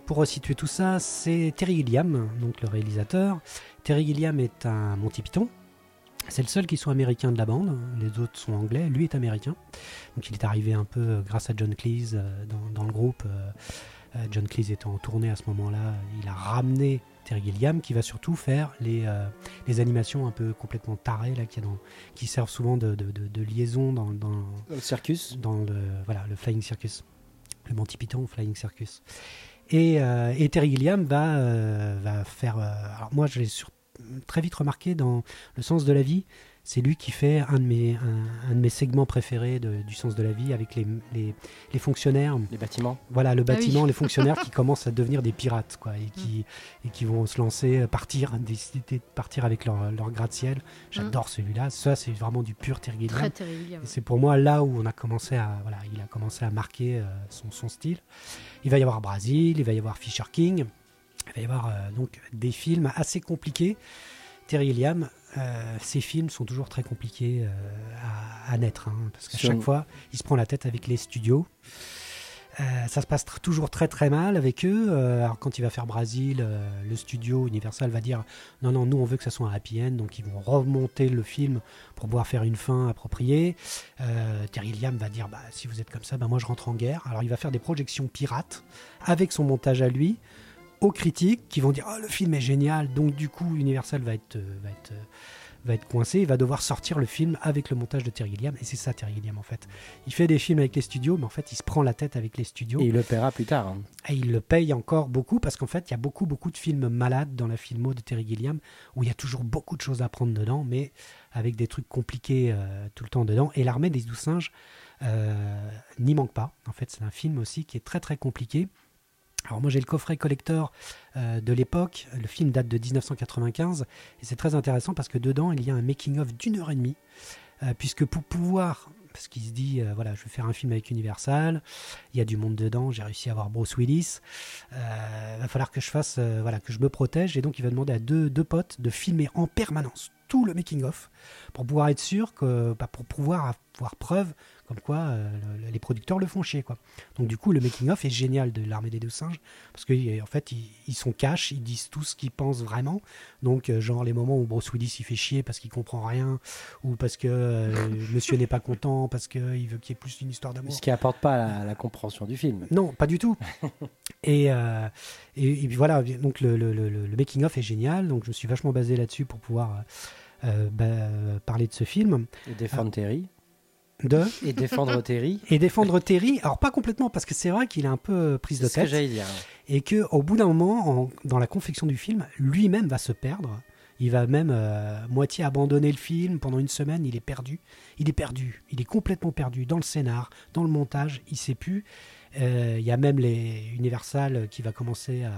Pour resituer tout ça, c'est Terry Gilliam, donc le réalisateur. Terry Gilliam est un Monty Python. C'est le seul qui soit américain de la bande. Les autres sont anglais. Lui est américain. Donc il est arrivé un peu euh, grâce à John Cleese euh, dans, dans le groupe. Euh, John Cleese étant en tournée à ce moment-là, il a ramené Terry Gilliam qui va surtout faire les, euh, les animations un peu complètement tarées là, a dans, qui servent souvent de, de- de- de liaison dans, dans, Le circus. dans le, voilà, le Flying Circus. Le Monty Python Flying Circus. Et, euh, et Terry Gilliam va, euh, faire. euh, alors, moi, je l'ai sur- très vite remarqué dans Le sens de la vie. C'est lui qui fait un de mes, un, un de mes segments préférés de- du sens de la vie avec les, les, les fonctionnaires. Les bâtiments. Voilà, le Ah oui. bâtiment, les fonctionnaires *laughs* qui commencent à devenir des pirates, quoi, et qui, et qui vont se lancer, euh, partir, décider de partir avec leur, leur gratte-ciel. J'adore celui-là. Ça, c'est vraiment du pur Terry Gilliam. Très. Et c'est pour moi là où on a commencé à voilà, il a commencé à marquer euh, son, son style. Il va y avoir Brasil, il va y avoir Fisher King, il va y avoir euh, donc des films assez compliqués. Terry Gilliam, euh, ses films sont toujours très compliqués euh, à, à naître, hein, parce qu'à chaque fois, il se prend la tête avec les studios. Euh, ça se passe tr- toujours très très mal avec eux. Euh, alors quand il va faire Brasil, euh, le studio Universal va dire non non nous on veut que ça soit un happy end, donc ils vont remonter le film pour pouvoir faire une fin appropriée. Terry Gilliam va dire bah, si vous êtes comme ça, bah, moi je rentre en guerre. Alors il va faire des projections pirates avec son montage à lui aux critiques qui vont dire oh, le film est génial. Donc du coup Universal va être, euh, va être, euh, va être coincé. Il va devoir sortir le film avec le montage de Terry Gilliam. Et c'est ça Terry Gilliam en fait. Il fait des films avec les studios, mais en fait il se prend la tête avec les studios. Et il le paiera plus tard. hein. Et il le paye encore beaucoup parce qu'en fait, il y a beaucoup, beaucoup de films malades dans la filmo de Terry Gilliam où il y a toujours beaucoup de choses à prendre dedans, mais avec des trucs compliqués euh, tout le temps dedans. Et L'Armée des douze singes euh, n'y manque pas. En fait, c'est un film aussi qui est très, très compliqué. Alors moi j'ai le coffret collector euh, de l'époque, le film date de 1995 et c'est très intéressant parce que dedans il y a un making-of d'une heure et demie. Euh, puisque pour pouvoir, parce qu'il se dit euh, voilà je vais faire un film avec Universal, il y a du monde dedans, j'ai réussi à avoir Bruce Willis, euh, va falloir que je fasse, voilà, que je me protège. Et donc, il va demander à deux, deux potes de filmer en permanence tout le making-of pour pouvoir être sûr que, bah, pour pouvoir voir preuve comme quoi euh, le- les producteurs le font chier. Quoi. Donc du coup, le making-of est génial de l'armée des deux singes, parce qu'en fait, ils, ils sont cash, ils disent tout ce qu'ils pensent vraiment. Donc, euh, genre les moments où Bruce Willis il fait chier parce qu'il comprend rien, ou parce que euh, *laughs* monsieur n'est pas content, parce qu'il veut qu'il y ait plus une histoire d'amour. Ce qui apporte pas la, la compréhension du film. Non, pas du tout. *laughs* et, euh, et, et puis voilà, donc le, le, le, making-of est génial, donc je me suis vachement basé là-dessus pour pouvoir euh, bah, parler de ce film. Et défendre Terry. De... Et défendre *laughs* Terry. Et défendre Terry, alors pas complètement, parce que c'est vrai qu'il est un peu prise de C'est ce que tête, dire. et que au bout d'un moment, en- dans la confection du film, lui-même va se perdre. Il va même euh, moitié abandonner le film pendant une semaine. Il est perdu. Il est perdu. Il est complètement perdu dans le scénar, dans le montage. Il sait plus. Euh, Il y a même les Universal qui va commencer à,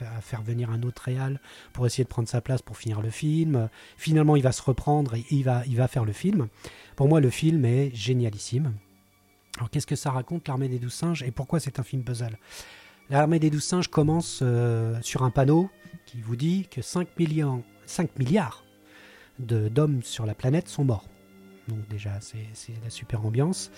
à faire, venir un autre réal pour essayer de prendre sa place pour finir le film. Finalement, il va se reprendre et il va, il va faire le film. Pour moi, le film est génialissime. Alors, qu'est-ce que ça raconte, l'Armée des Douze Singes, et pourquoi c'est un film puzzle? L'Armée des Douze Singes commence euh, sur un panneau qui vous dit que 5, millions, 5 milliards d'hommes sur la planète sont morts. Donc déjà, c'est la super ambiance.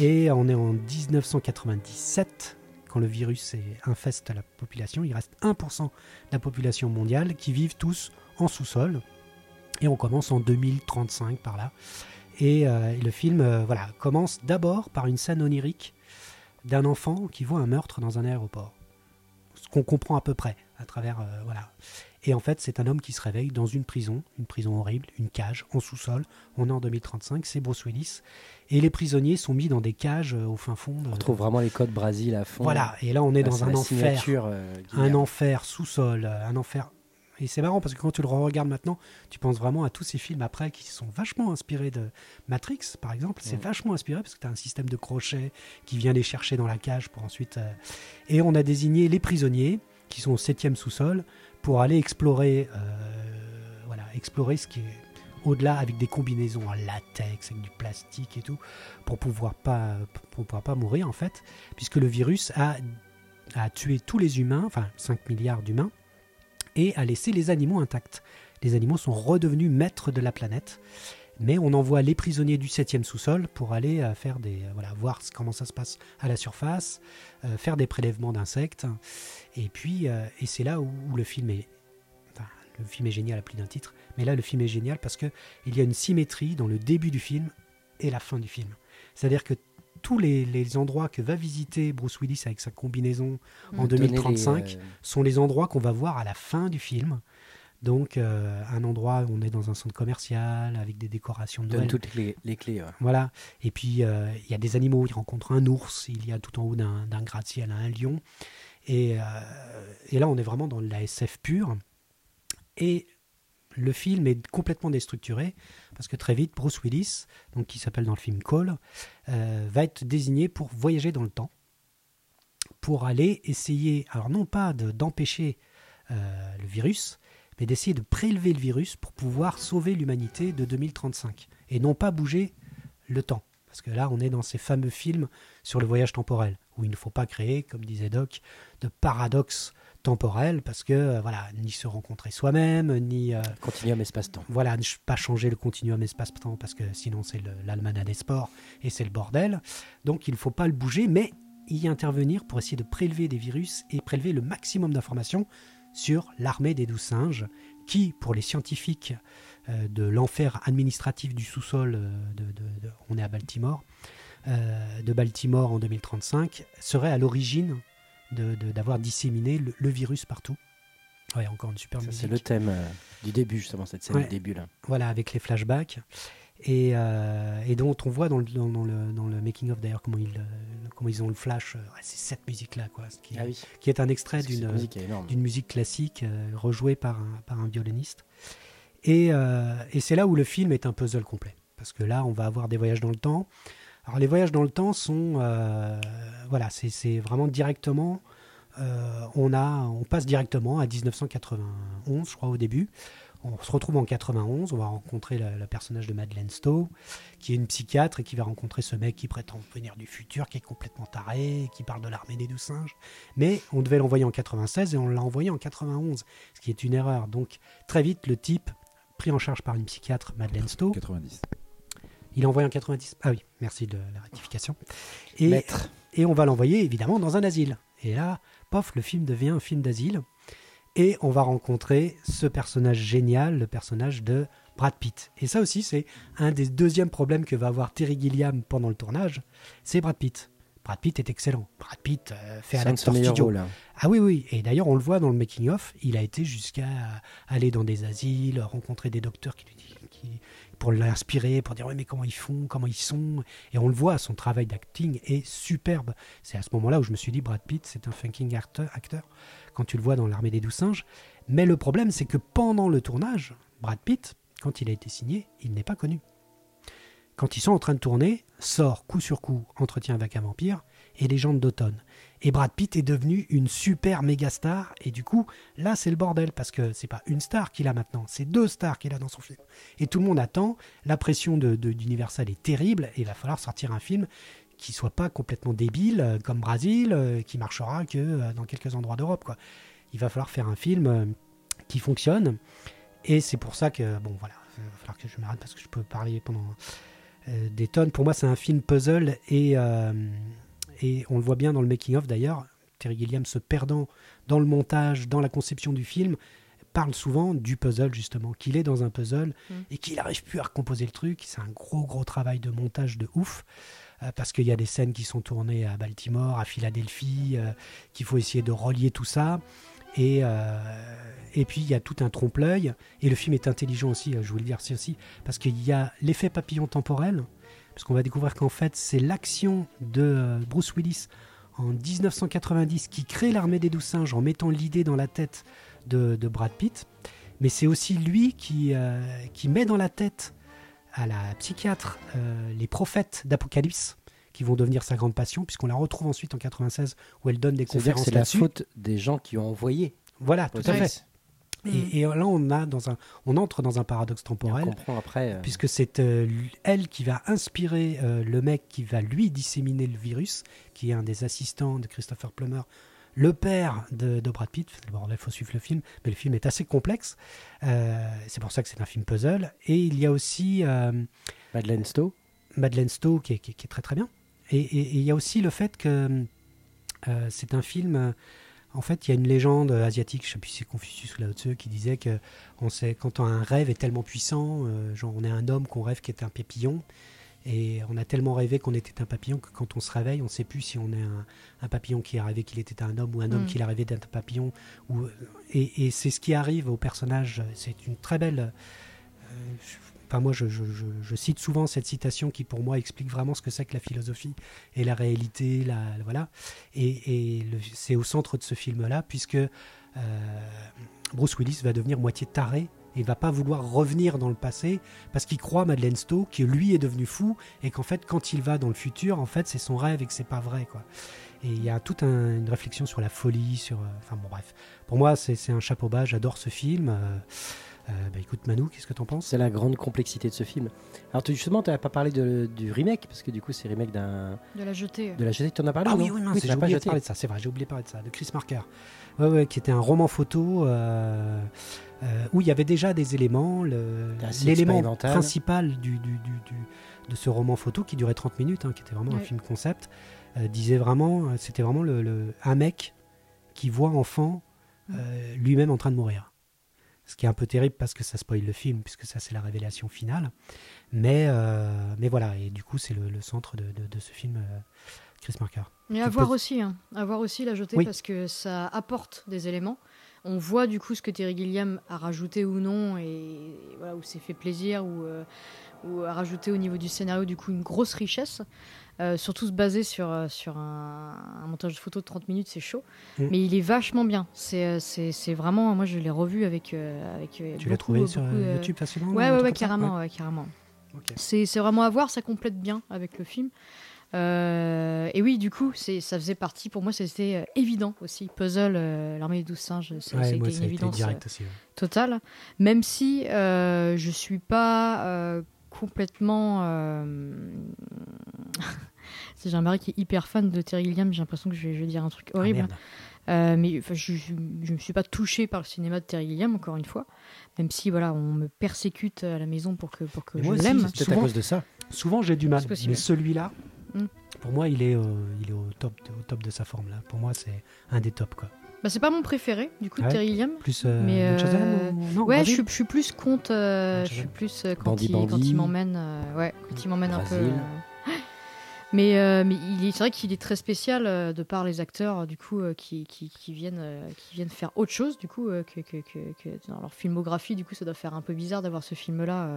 Et on est en 1997, quand le virus est- infeste la population. Il reste 1% de la population mondiale qui vivent tous en sous-sol. Et on commence en 2035 par là. Et euh, le film euh, voilà, commence d'abord par une scène onirique d'un enfant qui voit un meurtre dans un aéroport. Ce qu'on comprend à peu près à travers. euh, voilà. Et en fait, c'est un homme qui se réveille dans une prison, une prison horrible, une cage en sous-sol. On est en 2035, c'est Bruce Willis. Et les prisonniers sont mis dans des cages euh, au fin fond. de- On retrouve vraiment les codes Brésil à fond. Voilà, et là on est Là, dans un enfer. euh, Un enfer sous-sol, euh, un enfer. Et c'est marrant parce que quand tu le regardes maintenant, tu penses vraiment à tous ces films après qui sont vachement inspirés de Matrix, par exemple. C'est Ouais. vachement inspiré parce que tu as un système de crochet qui vient les chercher dans la cage pour ensuite. euh, Et on a désigné les prisonniers qui sont au septième sous-sol pour aller explorer, euh, voilà, explorer ce qui est au-delà avec des combinaisons en latex, avec du plastique et tout, pour pouvoir pas, pour pouvoir pas mourir en fait, puisque le virus a, a tué tous les humains, enfin 5 milliards d'humains, et a laissé les animaux intacts. Les animaux sont redevenus maîtres de la planète, mais on envoie les prisonniers du 7e sous-sol pour aller euh, faire des, euh, voilà, voir comment ça se passe à la surface, euh, faire des prélèvements d'insectes, et puis et c'est là où, le film est, le film est génial à plus d'un titre, mais là le film est génial parce que il y a une symétrie dans le début du film et la fin du film. C'est-à-dire que tous les, les endroits que va visiter Bruce Willis avec sa combinaison en Donner les, 2035 euh, sont les endroits qu'on va voir à la fin du film. Donc, euh, un endroit où on est dans un centre commercial avec des décorations de donne Noël. toutes les, les clés. ouais. Voilà. Et puis, euh, il y a des animaux. Il rencontre un ours. Il y a tout en haut d'un gratte-ciel un lion. Et, et là, on est vraiment dans la SF pure. Et le film est complètement déstructuré parce que très vite, Bruce Willis, donc qui s'appelle dans le film Call, euh, va être désigné pour voyager dans le temps, pour aller essayer, alors non pas de- d'empêcher euh, le virus, mais d'essayer de prélever le virus pour pouvoir sauver l'humanité de 2035 et non pas bouger le temps. Parce que là, on est dans ces fameux films sur le voyage temporel, où il ne faut pas créer, comme disait Doc, de paradoxe temporel, parce que, euh, voilà, ni se rencontrer soi-même, ni, euh, Continuum espace-temps. voilà, ne pas changer le continuum espace-temps, parce que sinon c'est l'almanach des sports et c'est le bordel. Donc il ne faut pas le bouger, mais y intervenir pour essayer de prélever des virus et prélever le maximum d'informations sur l'armée des douze singes, qui, pour les scientifiques de l'enfer administratif du sous-sol, euh, de, de- de- on est à Baltimore, euh, de Baltimore en 2035, serait à l'origine d'avoir disséminé le, le virus partout. Ouais, encore une super. C'est le thème euh, du début, justement, cette scène Ouais. du début. là. Voilà, avec les flashbacks. Et, euh, et dont on voit dans le, dans, dans le, dans le making-of d'ailleurs comment ils, euh, comment ils ont le flash. euh, ouais, c'est cette musique-là, quoi. ce Qui, Ah oui. qui est un extrait d'une musique musique classique euh, rejouée par un, par un violoniste. Et, euh, et c'est là où le film est un puzzle complet. Parce que là, on va avoir des voyages dans le temps. Alors, les voyages dans le temps sont. euh, voilà, c'est vraiment directement. euh, on, a, on passe directement à 1991, je crois, au début. On se retrouve en 91, on va rencontrer le, le personnage de Madeleine Stowe, qui est une psychiatre et qui va rencontrer ce mec qui prétend venir du futur, qui est complètement taré, qui parle de l'armée des douze singes. Mais on devait l'envoyer en 96 et on l'a envoyé en 91, ce qui est une erreur. Donc très vite, le type, pris en charge par une psychiatre, Madeleine Stowe, 90. Il est envoyé en 90. Ah oui, merci de la rectification. Et, Maître. et on va l'envoyer évidemment dans un asile. Et là, pof, le film devient un film d'asile. Et on va rencontrer ce personnage génial, le personnage de Brad Pitt. Et ça aussi, c'est un des deuxièmes problèmes que va avoir Terry Gilliam pendant le tournage, c'est Brad Pitt. Brad Pitt est excellent. Brad Pitt euh, fait meilleurs studio. rôles. hein. Ah oui, oui. Et d'ailleurs, on le voit dans le making-of. Il a été jusqu'à aller dans des asiles, rencontrer des docteurs qui lui disent, qui, pour l'inspirer, pour dire ouais, mais comment ils font, comment ils sont. Et on le voit, son travail d'acting est superbe. C'est à ce moment-là où je me suis dit, Brad Pitt, c'est un funking acteur, acteur quand tu le vois dans l'armée des douze singes. Mais le problème, c'est que pendant le tournage, Brad Pitt, quand il a été signé, il n'est pas connu. Quand ils sont en train de tourner, sort coup sur coup Entretien avec un vampire et Légende d'automne. Et Brad Pitt est devenu une super méga star. Et du coup, là, c'est le bordel parce que c'est pas une star qu'il a maintenant, c'est deux stars qu'il a dans son film. Et tout le monde attend. La pression de, de- d'Universal est terrible et il va falloir sortir un film qui soit pas complètement débile euh, comme Brasil, euh, qui marchera que euh, dans quelques endroits d'Europe. Il va falloir faire un film qui fonctionne. Et c'est pour ça que, bon, voilà, il va falloir que je m'arrête parce que je peux parler pendant des tonnes. Pour moi, c'est un film puzzle et, euh, et on le voit bien dans le making-of d'ailleurs. Terry Gilliam se perdant dans le montage, dans la conception du film, parle souvent du puzzle justement, qu'il est dans un puzzle Mm. et qu'il n'arrive plus à recomposer le truc. C'est un gros gros travail de montage de ouf. euh, Parce qu'il y a des scènes qui sont tournées à Baltimore, à Philadelphie, euh, qu'il faut essayer de relier tout ça. Et, euh, et puis il y a tout un trompe-l'œil. Et le film est intelligent aussi, euh, je voulais dire c'est aussi, parce qu'il y a l'effet papillon temporel, parce qu'on va découvrir qu'en fait c'est l'action de euh, Bruce Willis en 1990 qui crée l'armée des douze singes en mettant l'idée dans la tête de, Brad Pitt. Mais c'est aussi lui qui, met dans la tête à la psychiatre les prophètes d'Apocalypse qui vont devenir sa grande passion, puisqu'on la retrouve ensuite en 96 où elle donne des conférences c'est la là-dessus. faute des gens qui ont envoyé. Voilà, tout à fait. Et, et là, on, a dans un, on entre dans un paradoxe On temporel, comprend après. euh, puisque c'est euh, elle qui va inspirer euh, le mec qui va lui disséminer le virus, qui est un des assistants de Christopher Plummer, le père de, de Brad Pitt. Bon, là, il faut suivre le film, mais le film est assez complexe. Euh, c'est pour ça que c'est un film puzzle. Et il y a aussi euh, Madeleine Stowe. Madeleine Stowe qui est, qui est- qui est très très bien. Et, il y a aussi le fait que euh, c'est un film. euh, en fait, il y a une légende asiatique, je ne sais plus si c'est Confucius ou Lao Tzu, qui disait que on sait, quand un rêve est tellement puissant, euh, genre on est un homme qu'on rêve qui est un papillon, et on a tellement rêvé qu'on était un papillon que quand on se réveille, on ne sait plus si on est un, un papillon qui a rêvé qu'il était un homme ou un homme Mm. qui a rêvé d'être un papillon. Ou, et et c'est ce qui arrive au personnage. C'est une très belle. euh, Enfin, moi, je, cite souvent cette citation qui, pour moi, explique vraiment ce que c'est que la philosophie et la réalité. La, voilà. Et, c'est au centre de ce film-là, puisque euh, Bruce Willis va devenir moitié taré et va pas vouloir revenir dans le passé parce qu'il croit Madeleine Stowe que lui est devenu fou et qu'en fait, quand il va dans le futur, en fait, c'est son rêve et que c'est pas vrai, quoi. Et il y a toute un- une réflexion sur la folie, euh, Enfin bon, bref. Pour moi, c'est un chapeau bas. J'adore ce film. Euh, bah, écoute, Manu, qu'est-ce que t'en penses? C'est la grande complexité de ce film. Alors justement, tu n'as pas parlé de- du remake, parce que du coup c'est remake d'un De la jeter. de la jetée. Tu en as parlé Ah ou oui, oui, non, c'est- l'as j'ai pas oublié de parler de ça, c'est vrai, j'ai oublié de parler de ça, de Chris Marker. Ouais, ouais, qui était un roman photo euh, euh, où il y avait déjà des éléments. L'élément principal du, du- du- du- de ce roman photo, qui durait 30 minutes, hein, qui était vraiment un film concept, euh, disait vraiment, euh, c'était vraiment le, le- un mec qui voit enfant euh, lui-même en train de mourir. Ce qui est un peu terrible parce que ça spoil le film, puisque ça c'est la révélation finale. Mais, euh, mais voilà, et du coup c'est le, le centre de, de- de ce film, euh, Chris Marker. Mais à voir aussi, hein. à voir aussi la jetée Oui. parce que ça apporte des éléments. On voit du coup ce que Terry Gilliam a rajouté ou non et voilà où s'est fait plaisir ou, euh, ou a rajouté au niveau du scénario du coup une grosse richesse. Euh, surtout se baser sur, euh, sur un, un montage de photo de 30 minutes, c'est chaud. Mm. Mais il est vachement bien. C'est euh, c'est- vraiment, moi je l'ai revu avec, euh, avec Tu l'as trouvé sur beaucoup, euh, YouTube facilement Ouais, ouais, ouais, carrément, Ouais. carrément. C'est c'est vraiment à voir, ça complète bien avec le film. Euh, et oui, du coup, c'est- ça faisait partie, pour moi, c'était euh, évident aussi. Puzzle, euh, l'armée des douze singes, c'est- Ouais, c'était une évidence direct aussi. ouais. totale. Même si je suis pas complètement. *laughs* un mari qui est hyper fan de Terry Gilliam, j'ai l'impression que je vais, je vais dire un truc Ah, horrible. Euh, mais enfin, je ne me suis pas touchée par le cinéma de Terry Gilliam, encore une fois. Même si voilà, on me persécute à la maison pour que, pour que Mais je l'aime. c'est C'est peut-être à cause de ça. Souvent, j'ai du mal. C'est. Mais celui-là, Mm. pour moi, il est, euh, il est au, top, au top de sa forme. Là. Pour moi, c'est un des tops. Quoi. Bah, c'est pas mon préféré, du coup, de Ouais. Terry Gilliam. Plus euh, Mais, euh, Munchausen ou- non, Ouais, je je suis plus contre. euh, je suis plus euh, quand, Bandit, il, quand il m'emmène. euh, ouais, quand il m'emmène un peu. Mais, euh, mais il est, c'est vrai qu'il est très spécial euh, de par les acteurs euh, du coup euh, qui, qui, qui viennent qui viennent faire autre chose du coup que, que, que, que dans leur filmographie du coup ça doit faire un peu bizarre d'avoir ce film là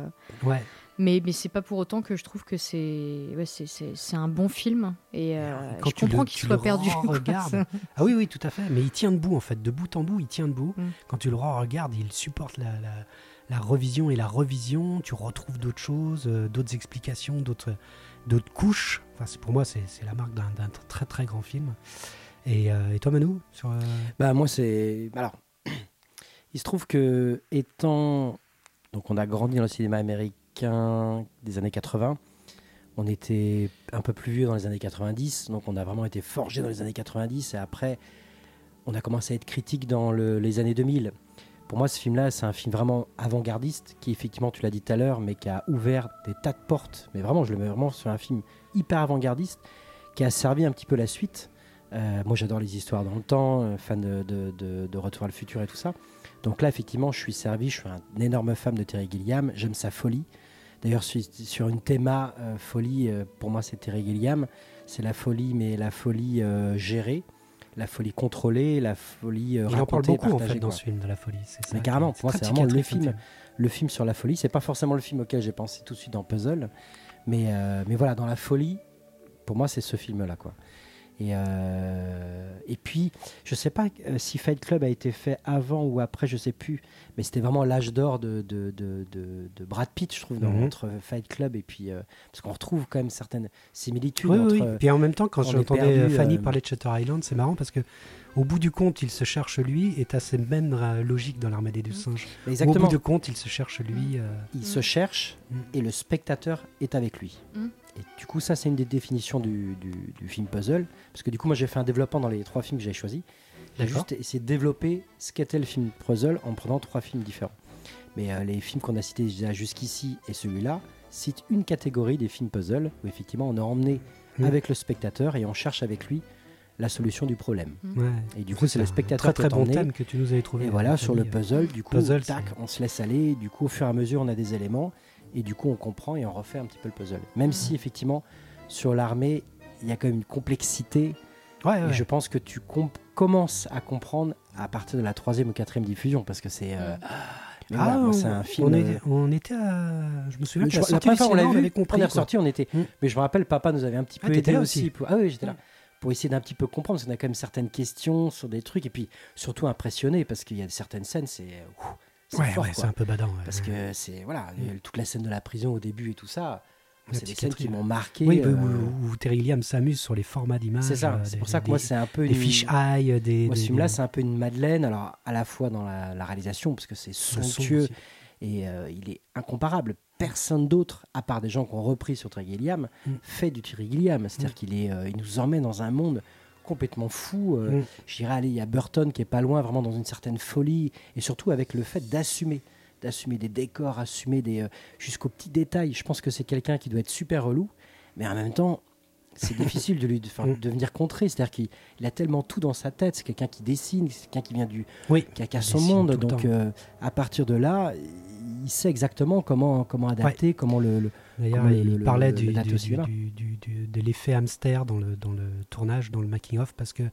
Ouais. mais mais c'est pas pour autant que je trouve que c'est ouais, c'est, c'est, c'est un bon film et Quand je tu comprends le- qu'il soit perdu. *laughs* Ah oui, oui, tout à fait. Mais il tient debout, en fait. De bout en bout, il tient debout. Mm. Quand tu le regardes, il supporte la, la, la revision et la revision. Tu retrouves d'autres choses, d'autres explications, d'autres, d'autres couches. Enfin, pour moi, c'est, la marque d'un, très, très grand film. Et, euh, toi, Manu sur, euh, Bah moi c'est alors *clears throat* il se trouve que étant donc on a grandi dans le cinéma américain des années 80, on était un peu plus vieux dans les années 90, donc on a vraiment été forgé dans les années 90 et après on a commencé à être critique dans le- les années 2000. Pour moi, ce film-là, c'est un film vraiment avant-gardiste qui, effectivement, tu l'as dit tout à l'heure, mais qui a ouvert des tas de portes. Mais vraiment, je le mets vraiment sur un film hyper avant-gardiste qui a servi un petit peu la suite. Euh, moi, j'adore les histoires dans le temps, euh, fan de, Retour à le futur et tout ça. Donc là, effectivement, je suis servi. Je suis un énorme fan de Terry Gilliam. J'aime sa folie. D'ailleurs, sur, une théma euh, folie, pour moi, c'est Terry Gilliam. C'est la folie, mais la folie gérée, la folie contrôlée, la folie euh, Il en parle racontée, beaucoup, en partagée, fait, dans ce film de la folie. C'est ça carrément, pour moi, c'est vraiment le film. le film sur la folie. C'est pas forcément le film auquel j'ai pensé tout de suite dans Puzzle, mais, euh, mais voilà, dans la folie, pour moi, c'est ce film-là, quoi. Et, euh, et puis, je sais pas euh, si Fight Club a été fait avant ou après, je sais plus, mais c'était vraiment l'âge d'or de, de, de, de- de Brad Pitt, je trouve, dans- Mhm. entre Fight Club et puis. euh, parce qu'on retrouve quand même certaines similitudes Oui, entre. oui. Puis en même temps, quand j'entendais Fanny euh, parler de Shutter Island, c'est marrant parce que au bout du compte, il se cherche lui et t'as ces mêmes euh, logiques dans l'armée des deux singes. Au Exactement. bout du compte, il se cherche lui. euh, il Mm. se cherche Mm. et le spectateur est avec lui. Mm. Et du coup, ça, c'est une des définitions du, du- du film puzzle. Parce que du coup, moi, j'ai fait un développement dans les trois films que j'ai choisis. J'ai juste essayé de développer ce qu'était le film puzzle en prenant trois films différents. Mais euh, les films qu'on a cités déjà jusqu'ici et celui-là citent une catégorie des films puzzle où effectivement on est emmené Mm. avec le spectateur et on cherche avec lui la solution du problème. ouais. Et du coup, c'est le un spectateur très très bon thème que tu nous avais trouvé. Et voilà, euh, sur le puzzle, du coup, puzzle, tac, on se laisse aller. Du coup, au fur et à mesure, on a des éléments. Et du coup, on comprend et on refait un petit peu le puzzle. Même si, effectivement, sur l'armée, il y a quand même une complexité. Ouais, ouais. Et je pense que tu com- commences à comprendre à partir de la troisième ou quatrième diffusion. Parce que c'est. euh, mais Ah, c'est un film. on, euh, est- on était à. Je me souviens que la la sortie première fois, on l'a vu, compris. on est ressorti, on était. Mm. Mais je me rappelle, papa nous avait un petit Ah, peu aidé là aussi. aussi. pour- Ah oui, j'étais là. Mm. Pour essayer d'un petit peu comprendre, parce qu'on a quand même certaines questions sur des trucs. Et puis, surtout impressionné, parce qu'il y a certaines scènes, c'est. Ouais, fort, ouais, quoi. c'est un peu badant. ouais. Parce que c'est voilà, a toute la scène de la prison au début et tout ça. C'est des scènes qui m'ont marqué. Oui, euh, où, où Terry Gilliam s'amuse sur les formats d'images. c'est ça. euh, C'est pour ça que des- moi c'est un peu Des une. fiches eye, des. Moi, ce film-là, c'est un peu une Madeleine. Alors à la fois dans la, la réalisation parce que c'est somptueux et euh, il est incomparable. Personne d'autre, à part des gens qui ont repris sur Terry Gilliam, Mm. fait du Terry Gilliam. C'est-à-dire Mm. qu'il est, euh, il nous emmène dans un monde complètement fou. euh, Mm. Je dirais, allez, il y a Burton qui est pas loin, vraiment dans une certaine folie, et surtout avec le fait d'assumer, d'assumer des décors, assumer des euh, jusqu'aux petits détails. Je pense que c'est quelqu'un qui doit être super relou, mais en même temps, c'est difficile de lui de, *laughs* Mm. de venir contrer. C'est-à-dire qu'il il a tellement tout dans sa tête. C'est quelqu'un qui dessine, c'est quelqu'un qui vient du, Oui. qui a, qui a son monde. Donc euh, à partir de là, il sait exactement comment comment adapter, comment le, le- D'ailleurs, il parlait le- du, du- de l'effet hamster dans le, dans le tournage, dans le making-of, parce que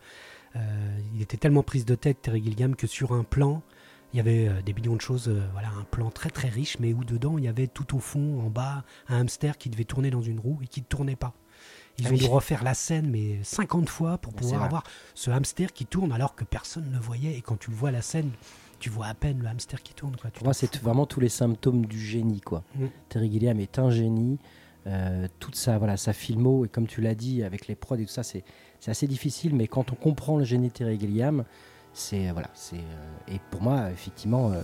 euh, il était tellement prise de tête, Terry Gilliam, que sur un plan, il y avait euh, des millions de choses, euh, voilà, un plan très très riche, mais où dedans, il y avait tout au fond, en bas, un hamster qui devait tourner dans une roue et qui ne tournait pas. Ils Ah ont oui. dû refaire la scène, mais 50 fois pour C'est pouvoir avoir ce hamster qui tourne alors que personne ne voyait. Et quand tu vois la scène, tu vois à peine le hamster qui tourne. Quoi. Tu Pour moi, c'est vraiment tous les symptômes du génie, quoi. Mm. Terry Gilliam est un génie. Euh, toute sa voilà sa filmo et comme tu l'as dit avec les prods et tout ça, c'est assez difficile. Mais quand on comprend le génie de Terry Gilliam, c'est voilà, c'est euh, et pour moi effectivement, euh,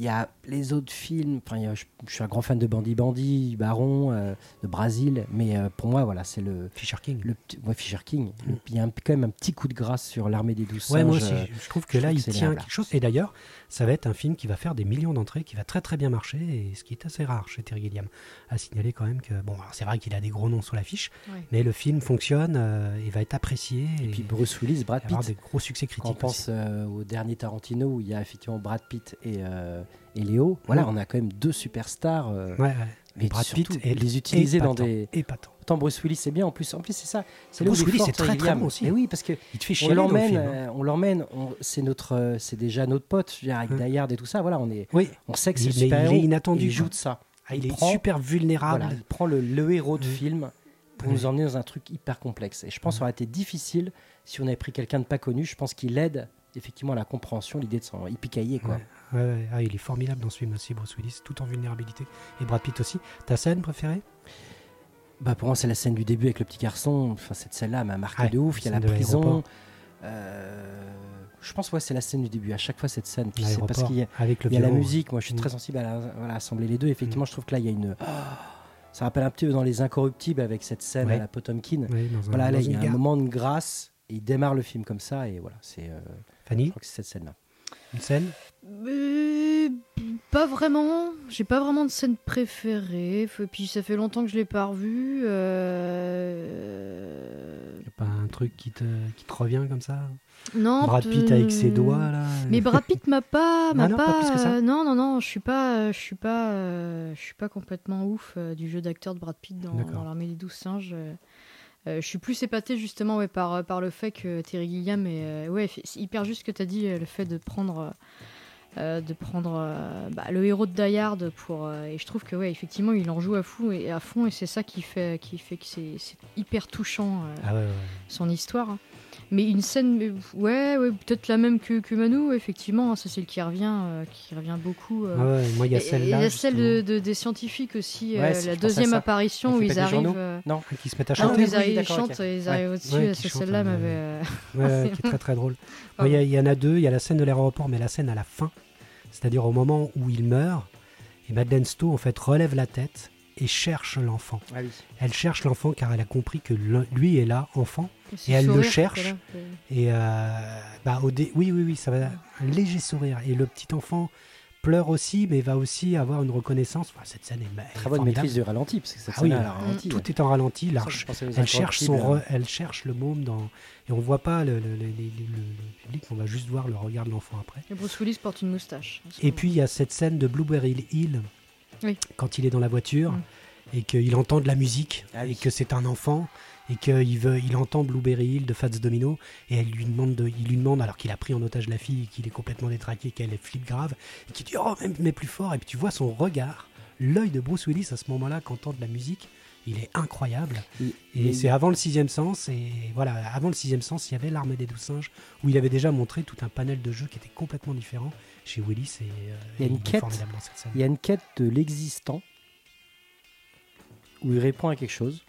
il y a les autres films. Enfin, je, je suis un grand fan de Bandy Bandy, Baron, euh, de Brésil, mais euh, pour moi, voilà, c'est le, Fisher King. le ouais, Fisher King. Le- Il y a un- quand même un petit coup de grâce sur l'armée des douze Ouais, singes. moi aussi, euh, je trouve que je là, trouve il que tient quelque chose. Et d'ailleurs, ça va être un film qui va faire des millions d'entrées, qui va très très bien marcher, et ce qui est assez rare chez Terry Gilliam. À signaler quand même que, bon, c'est vrai qu'il a des gros noms sur l'affiche, Ouais. mais le film fonctionne, euh, il va être apprécié, et, Et puis Bruce Willis, Brad avoir Pitt. des gros succès Quand on critiques pense euh, au dernier Tarantino où il y a effectivement Brad Pitt et, euh, et Léo, voilà, on a quand même deux superstars. euh, Ouais, ouais. mais Brad Pitt surtout, est les utiliser dans des. épatant. Autant Bruce Willis c'est bien en plus. En plus c'est ça. C'est Bruce Willis fort, est très, très bon aussi. Mais oui parce que Il te fait on l'emmène, hein. euh, on l'emmène. on- C'est notre, euh, c'est déjà notre pote, je veux dire, avec et tout ça. Voilà, on est, Oui, on sait que c'est est- il super est inattendu, Il joue de ça. Ah, il, il est prend- super vulnérable. Voilà, il prend le, le héros de film pour nous emmener dans un truc hyper complexe. Et je pense que ça aurait été difficile si on avait pris quelqu'un de pas connu. Je pense qu'il aide effectivement à la compréhension, l'idée de s'en hippie quoi. Ouais. Ouais. Ah, il est formidable dans ce film aussi, Bruce Willis, tout en vulnérabilité. Et Brad Pitt aussi. Ta scène préférée? Bah pour moi, c'est la scène du début avec le petit garçon. Enfin, cette scène-là m'a marqué Ouais, de ouf. Il y a la prison. Euh, je pense ouais, c'est la scène du début. À chaque fois, cette scène. Puis c'est parce qu'il y a, avec le il y a la musique. Moi, je suis Mm. très sensible à, la- voilà, assembler les deux. Effectivement, je trouve que là, il y a une. Ça rappelle un petit peu dans Les Incorruptibles avec cette scène Ouais. à la. Ouais, un- Voilà, là, il y a un gare. moment de grâce. Et il démarre le film comme ça. Et voilà, c'est. euh, je Fanny, crois que c'est cette scène-là. Une scène Euh, pas vraiment. J'ai pas vraiment de scène préférée. F- Puis ça fait longtemps que je l'ai pas revu. Euh... Y a pas un truc qui te, qui te revient comme ça? Non. Brad Pitt avec ses doigts là. Mais Brad Pitt m'a pas, *laughs* m'a Ah non, pas plus que ça euh, non, non, non, je suis pas, je suis pas, euh, je suis pas complètement ouf euh, du jeu d'acteur de Brad Pitt dans, dans l'armée des douze singes. Euh. Euh, je suis plus épatée justement ouais, par, par le fait que Terry Gilliam est euh, ouais, hyper juste ce que tu as dit, euh, le fait de prendre, euh, de prendre euh, bah, le héros de Die Hard pour. euh, et je trouve que ouais, effectivement, il en joue à, fou et, à fond et c'est ça qui fait, qui fait que c'est hyper touchant. euh, Ah ouais, ouais. son histoire. Mais une scène, mais ouais, ouais peut-être la même que, que Manu, effectivement, hein, c'est celle qui revient, euh, qui revient beaucoup. euh. Ah ouais, moi il y a Et- et celle-là. il y a celle de, des scientifiques aussi, Ouais, euh, la deuxième apparition On où ils arrivent. euh, Non, qui se mettent à ah non, chanter. ils oui, arrivent, ils chantent, ok. ils arrivent au-dessus. C'est celle-là euh, m'avait. *laughs* Ouais, qui est très très drôle. *laughs* Y, il y en a deux. Il y a la scène de l'aéroport, mais la scène à la fin, c'est-à-dire au moment où il meurt. Et Madeleine Stowe en fait relève la tête et cherche l'enfant. Ah oui. Elle cherche l'enfant car elle a compris que lui est là, enfant. Et elle le cherche. euh, Et euh, bah, au dé- oui, oui, oui, ça va un léger sourire. Et le petit enfant pleure aussi, mais va aussi avoir une reconnaissance. Enfin, cette scène est, ma- est Très bonne formidable. maître du ralenti, parce que cette Ah oui, a euh, ouais. Tout est en ralenti. elle cherche son, re- elle cherche le môme dans et on voit pas le, le- le- le- le public, on va juste voir le regard de l'enfant après. Et Bruce Willis porte une moustache. Et moment. puis il y a cette scène de Blueberry Hill Oui. quand il est dans la voiture Mm. et qu'il entend de la musique Ah oui. et que c'est un enfant et qu'il veut, il entend Blueberry Hill de Fats Domino et elle lui demande, de, il lui demande alors qu'il a pris en otage la fille et qu'il est complètement détraqué, qu'elle est flip grave et qu'il dit oh mais, mais plus fort et puis tu vois son regard, l'œil de Bruce Willis à ce moment-là quand entend de la musique. Il est incroyable. Et- c'est avant le sixième sens. Et voilà, avant le sixième sens, il y avait l'armée des douze singes où il avait déjà montré tout un panel de jeux qui était complètement différent chez Willis. Et, euh, Il y a une quête. Il y a une quête de l'existant où il répond à quelque chose.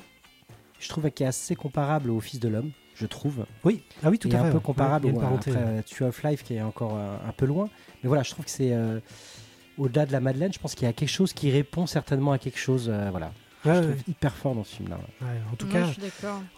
Je trouve qu'il est assez comparable au Fils de l'homme, je trouve. Oui, ah oui, tout et à fait. un peu comparable Ouais, au ouais. Tree of Life qui est encore euh, un peu loin. Mais voilà, je trouve que c'est euh, au-delà de la Madeleine, je pense qu'il y a quelque chose qui répond certainement à quelque chose. euh, voilà, Ouais, je ouais, trouve hyper fort dans ce film-là. ouais. ouais. En tout cas,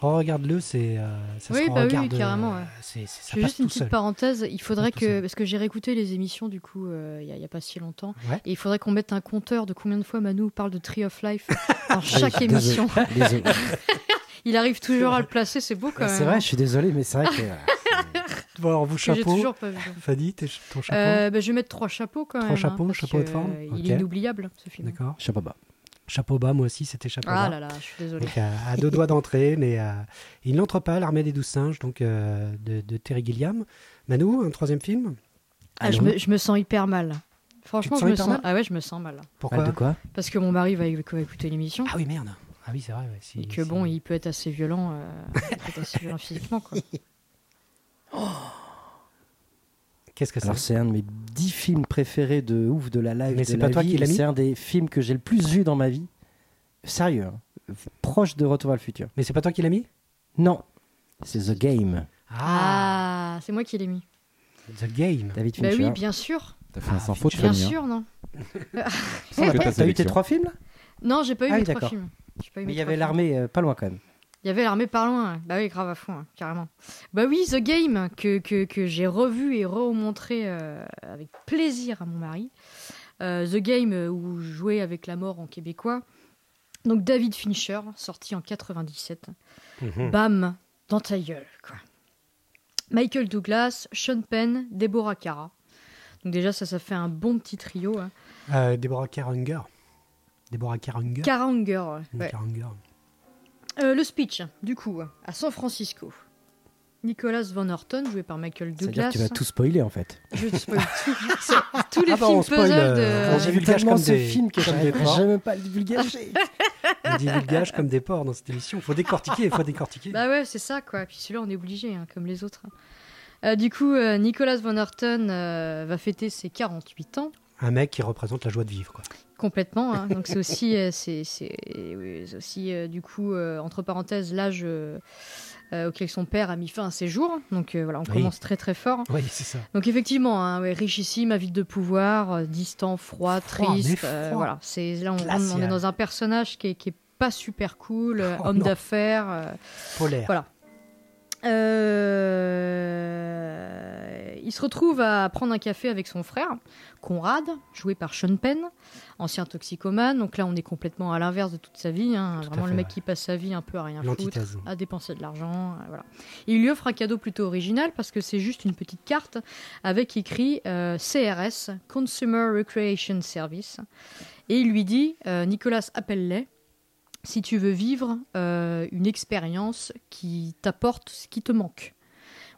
regarde-le, c'est euh, ça Oui, se bah oui, regarde. carrément, euh, ouais. c'est- c'est- ça Je fais passe juste une petite seul. parenthèse. Il faudrait que. seul. Parce que j'ai réécouté les émissions, du coup, euh, il n'y a, il y a pas si longtemps. Ouais. Et il faudrait qu'on mette un compteur de combien de fois Manu parle de Tree of Life *laughs* dans chaque émission. Désolé. Désolé. *laughs* Il arrive toujours à le placer, c'est beau quand même. c'est vrai, hein. je suis désolé, mais c'est vrai que. *laughs* Bon, alors, vous chapeau. toujours pas vu. Fanny, t'es- ton chapeau. Euh, bah, je vais mettre trois chapeaux quand Trois même. chapeaux, hein, chapeau de forme, euh. Il est inoubliable ce film. D'accord. Chapeau bas. Chapeau bas, moi aussi, c'était chapeau Ah bas. là là, je suis désolée. Donc à, à deux doigts d'entrée, mais euh, il n'entre pas, l'armée des douze singes, donc euh, de, de Terry Gilliam. Manu, un troisième film? Ah, je, me, je me sens hyper mal. Franchement, je me sens. mal? Ah ouais, je me sens mal. Pourquoi Mal de quoi? Parce que mon mari va, écouter l'émission. Ah oui, merde. Ah oui, c'est vrai. ouais, si- et que si- bon, il peut être assez violent, euh, il peut être assez violent physiquement. Quoi. *laughs* Qu'est-ce que c'est Alors c'est un de mes dix films préférés de ouf de la live Mais c'est pas toi vie, qui l'as mis C'est un des films que j'ai le plus vu dans ma vie. Sérieux, hein. proche de Retour vers le futur. Mais c'est pas toi qui l'as mis Non, c'est The Game. Ah, c'est moi qui l'ai mis. The Game. David Bah Fincher. oui, bien sûr. T'as fait un Ah, sans faute, Bien hein. sûr, non T'as eu tes trois films là Non, j'ai pas eu Ah mes oui, trois films. J'ai pas eu Mais il y avait l'armée euh, pas loin quand même. Il y avait l'armée par loin. Bah oui, grave à fond, hein, carrément. Bah oui, The Game, que, que, que j'ai revu et remontré euh, avec plaisir à mon mari. Euh, The Game, euh, où je jouais avec la mort en québécois. Donc David Fincher, sorti en 97. Mhm. Bam, dans ta gueule, quoi. Michael Douglas, Sean Penn, Deborah Cara. Donc déjà, ça, ça fait un bon petit trio. Hein. Euh, Deborah Karanger. Deborah Karanger. Cara Unger, ouais. Karanger. Euh, le speech, du coup, à San Francisco. Nicholas Van Orton, joué par Michael C'est-à-dire Douglas. que tu vas tout spoiler en fait. Je te spoil *laughs* tout. Tous les Ah bah, films puzzle euh, de. on divulgage tellement comme ce des- film que j'arrive pas à le divulgager. *laughs* On divulgage comme des porcs dans cette émission. Il faut décortiquer, il faut décortiquer. Bah ouais, c'est ça quoi. Puis celui-là, on est obligé, hein, comme les autres. Euh, du coup, euh, Nicholas Van Orton euh, va fêter ses 48 ans. Un mec qui représente la joie de vivre. Quoi. Complètement. hein. *laughs* Donc c'est aussi, euh, c'est, aussi euh, du coup, euh, entre parenthèses, l'âge euh, auquel son père a mis fin à ses jours. Donc voilà, on Oui. commence très très fort. Oui, c'est ça. Donc effectivement, hein, ouais, richissime, avide de pouvoir, distant, froid, triste. froid. voilà, c'est là on, est dans un personnage qui est, qui est pas super cool, Oh, homme d'affaires. Polaire. Voilà. Euh, il se retrouve à prendre un café avec son frère, Conrad, joué par Sean Penn, ancien toxicomane. Donc là, on est complètement à l'inverse de toute sa vie. hein. Tout Vraiment fait, le mec ouais. qui passe sa vie un peu à rien foutre, à dépenser de l'argent. euh, voilà. Et il lui offre un cadeau plutôt original parce que c'est juste une petite carte avec écrit euh, CRS, Consumer Recreation Service. Et il lui dit euh, Nicolas, appelle-les si tu veux vivre euh, une expérience qui t'apporte ce qui te manque.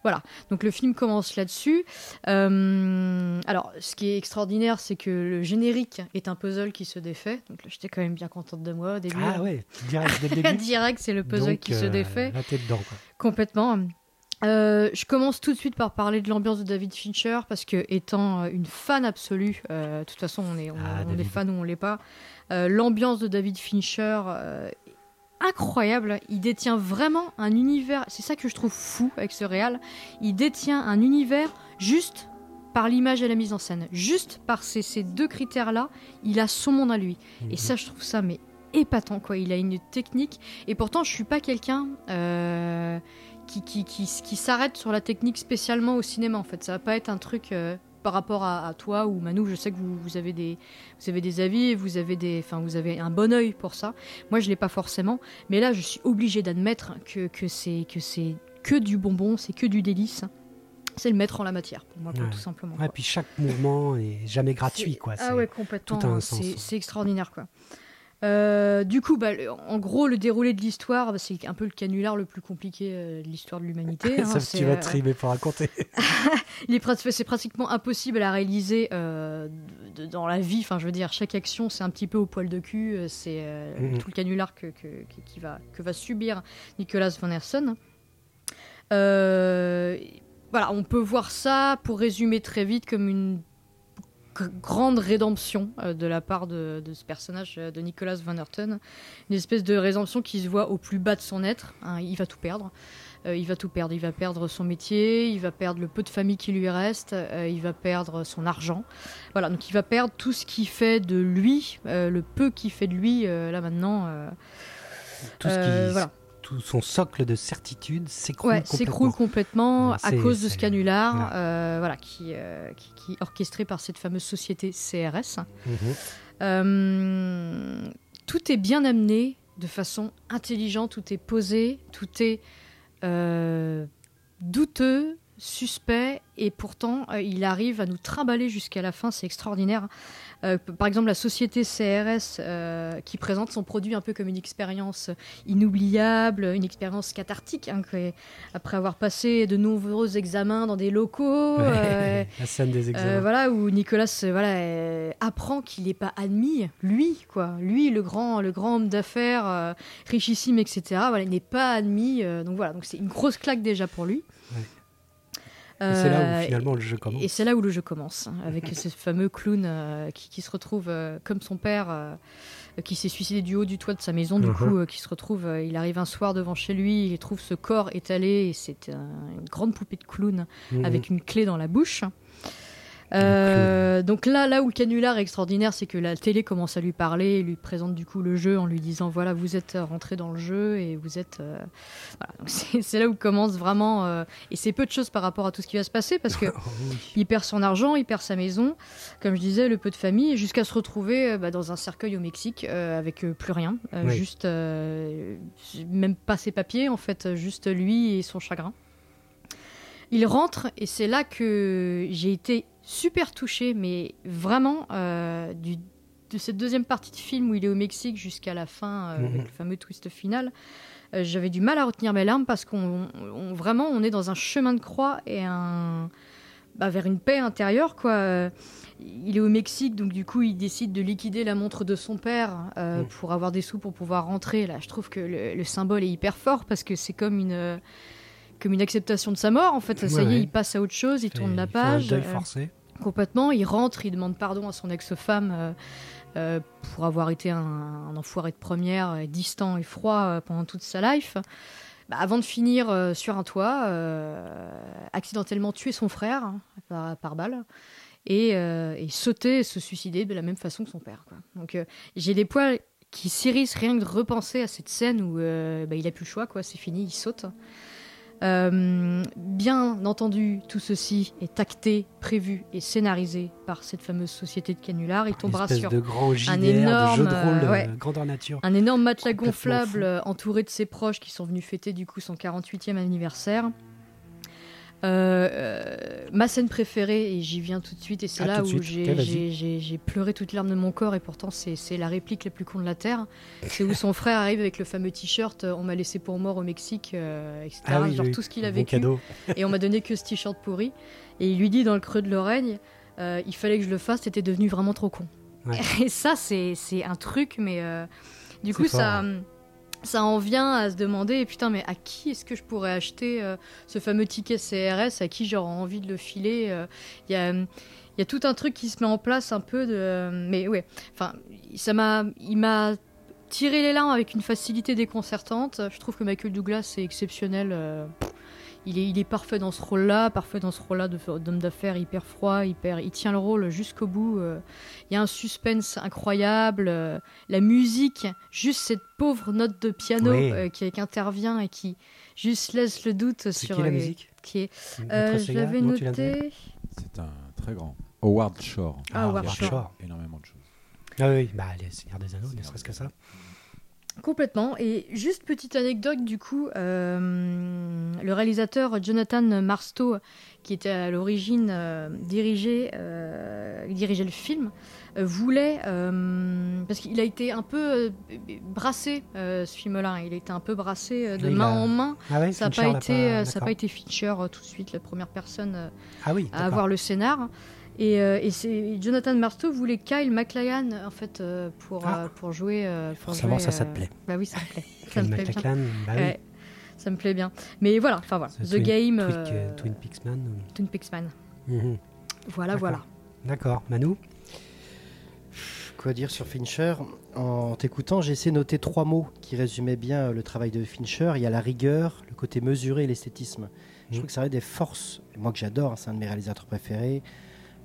Voilà, donc le film commence là-dessus. Euh, alors, ce qui est extraordinaire, c'est que le générique est un puzzle qui se défait. Donc là, j'étais quand même bien contente de moi au début. Ah ouais, direct dès le *laughs* début. Direct, c'est le puzzle Donc, qui se euh, défait. Là, t'es dedans. Quoi. Complètement. Euh, je commence tout de suite par parler de l'ambiance de David Fincher parce que étant euh, une fan absolue, euh, de toute façon on est, on, Ah, on est fan ou on l'est pas, euh, l'ambiance de David Fincher incroyable. Il détient vraiment un univers. C'est ça que je trouve fou avec ce réal. Il détient un univers juste par l'image et la mise en scène, juste par ces, ces deux critères-là. Il a son monde à lui. Et Mhm. ça, je trouve ça mais épatant quoi. Il a une technique. Et pourtant, je suis pas quelqu'un qui, qui, qui, qui s'arrête sur la technique spécialement au cinéma. En fait, ça va pas être un truc euh, par rapport à, à toi ou Manu. Je sais que vous, vous avez des vous avez des avis, et vous avez des, enfin vous avez un bon œil pour ça. Moi, je l'ai pas forcément. Mais là, je suis obligée d'admettre que que c'est que c'est que du bonbon, c'est que du délice. C'est le maître en la matière pour moi, quoi, Ouais. tout simplement. Ouais, quoi. puis chaque mouvement est jamais gratuit. Quoi. Ah ouais, complètement. sens. C'est extraordinaire, quoi. Euh, du coup, bah, en gros, le déroulé de l'histoire, bah, c'est un peu le canular le plus compliqué euh, de l'histoire de l'humanité. *laughs* hein. C'est, tu vas euh, trimer pour raconter. *laughs* c'est pratiquement impossible à réaliser euh, de- dans la vie. Enfin, je veux dire, chaque action, c'est un petit peu au poil de cul. C'est Mhm. tout le canular que, que- que- qui va, que va subir Nicolas Van Herson. Euh, voilà, on peut voir ça, pour résumer très vite, comme une grande rédemption euh, de la part de, de ce personnage euh, de Nicolas Van Herten. Une espèce de rédemption qui se voit au plus bas de son être. hein, il va tout perdre. Euh, il va tout perdre. Il va perdre son métier, il va perdre le peu de famille qui lui reste, euh, il va perdre son argent. Voilà, donc il va perdre tout ce qui fait de lui, euh, le peu qui fait de lui, là maintenant. Tout, ce qui, voilà. Tout son socle de certitude s'écroule Ouais, complètement. s'écroule complètement Ouais, à cause de ce canular, euh, voilà, qui, euh, qui, qui est orchestré par cette fameuse société CRS. Mhm. Euh, tout est bien amené de façon intelligente, tout est posé, tout est douteux, suspect, et pourtant euh, il arrive à nous trimballer jusqu'à la fin, c'est extraordinaire. Euh, p- par exemple, la société CRS euh, qui présente son produit un peu comme une expérience inoubliable, une expérience cathartique, hein, que- après avoir passé de nombreux examens dans des locaux. *laughs* euh, La scène des euh, examens. voilà où Nicolas euh, voilà euh, apprend qu'il n'est pas admis lui quoi lui le grand le grand homme d'affaires euh, richissime etc voilà il n'est pas admis euh, donc voilà donc c'est une grosse claque déjà pour lui Ouais. Et c'est là Euh, où finalement le jeu commence. et c'est là où le jeu commence, hein, avec *laughs* ce fameux clown euh, qui, qui se retrouve euh, comme son père, euh, qui s'est suicidé du haut du toit de sa maison, du Mhm. coup, euh, qui se retrouve, euh, il arrive un soir devant chez lui, il trouve ce corps étalé, et c'est un- une grande poupée de clown Mhm. avec une clé dans la bouche. Euh, donc là, là où le canular est extraordinaire, c'est que la télé commence à lui parler, et lui présente du coup le jeu en lui disant voilà, vous êtes rentré dans le jeu et vous êtes. euh, voilà. C'est là où commence vraiment. euh, et c'est peu de choses par rapport à tout ce qui va se passer parce que *laughs* oui. il perd son argent, il perd sa maison, comme je disais, le peu de famille, jusqu'à se retrouver euh, bah, dans un cercueil au Mexique euh, avec euh, plus rien, euh, Oui. juste euh, même pas ses papiers en fait, juste lui et son chagrin. Il rentre et c'est là que j'ai été super touchée, mais vraiment euh, du- de cette deuxième partie de film où il est au Mexique jusqu'à la fin euh, Mhm. avec le fameux twist final. euh, J'avais du mal à retenir mes larmes parce qu'on on- vraiment on est dans un chemin de croix et un bah, vers une paix intérieure quoi. Il est au Mexique donc du coup il décide de liquider la montre de son père Mm. pour avoir des sous pour pouvoir rentrer. Là je trouve que le, le symbole est hyper fort parce que c'est comme une comme une acceptation de sa mort en fait. Ça Ouais, y est ouais. il passe à autre chose, il tourne la page. euh, forcé. Complètement, il rentre, il demande pardon à son ex-femme euh, euh, pour avoir été un, un enfoiré de première, euh, distant et froid euh, pendant toute sa life. Bah, avant de finir sur un toit, accidentellement tuer son frère hein, par, par balle et, et sauter et se suicider de la même façon que son père. quoi. Donc j'ai les poils qui s'irrissent rien que de repenser à cette scène où bah, il a plus le choix, quoi, c'est fini, il saute. Euh, bien entendu, tout ceci est acté, prévu et scénarisé par cette fameuse société de canulars. Il tombera sur de grand JDR, énorme, de jeu de rôle euh, euh, ouais. grandeur nature. un énorme matelas gonflable entouré de ses proches qui sont venus fêter du coup son 48e anniversaire. Euh, euh, ma scène préférée, et j'y viens tout de suite, et c'est Ah, là où j'ai pleuré toutes les larmes de mon corps, et pourtant c'est la réplique la plus con de la Terre. C'est où son frère arrive avec le fameux t-shirt euh, On m'a laissé pour mort au Mexique, euh, etc. Ah oui, Genre tout ce qu'il a vécu cadeau. et on m'a donné que ce t-shirt pourri. Et il lui dit dans le creux de l'oreille, euh, il fallait que je le fasse, t'étais devenu vraiment trop con. Ouais. *laughs* Et ça, c'est un truc, mais du coup, fort, ça, ça en vient à se demander, putain, mais à qui est-ce que je pourrais acheter euh, ce fameux ticket CRS À qui j'aurais envie de le filer euh, Il y a. Tout un truc qui se met en place un peu. Mais ouais, enfin, ça m'a. Il m'a tiré les larmes avec une facilité déconcertante. Je trouve que Michael Douglas est exceptionnel. euh, il est, il est parfait dans ce rôle-là, parfait dans ce rôle-là de- d'homme d'affaires hyper froid, hyper. Il tient le rôle jusqu'au bout. euh. Il y a un suspense incroyable. euh, la musique, juste cette pauvre note de piano Oui. euh, qui, qui intervient et qui juste laisse le doute sur. qui la euh, musique qui est. Euh, je l'avais noté. C'est un très grand. Howard Shore. Ah, Howard Il a fait Shore. Énormément de choses. Ah oui, bah les Seigneurs des Anneaux, ne serait-ce que ça. Complètement. Et juste petite anecdote, du coup, euh, le réalisateur Jonathan Marstow, qui était à l'origine euh, dirigé, euh, dirigeait le film, voulait, parce qu'il a été un peu brassé, ce film-là, il a été un peu brassé de main en main. Ah oui, Ça n'a pas, été, ça a d'accord. pas été euh, tout de suite, la première personne Ah oui, à avoir le scénar. Et, euh, et c'est Jonathan Marstow voulait Kyle MacLachlan en fait euh, pour Ah. euh, pour jouer. euh, pour Forcément, jouer, ça, ça te plaît. Bah oui, ça me plaît. *laughs* ça Kyle me plaît bien. Bah oui. Ouais, ça me plaît bien. Mais voilà, enfin voilà, The Twin- Game, Twin, Twin Peaks Man. Twin Peaks Man. Mhm. Voilà, D'accord. voilà. D'accord, Manu? Quoi dire sur Fincher? En t'écoutant, j'ai essayé de noter trois mots qui résumaient bien le travail de Fincher. Il y a la rigueur, le côté mesuré et l'esthétisme. Je Mhm. trouve que ça aurait des forces. Moi que j'adore, hein, c'est un de mes réalisateurs préférés.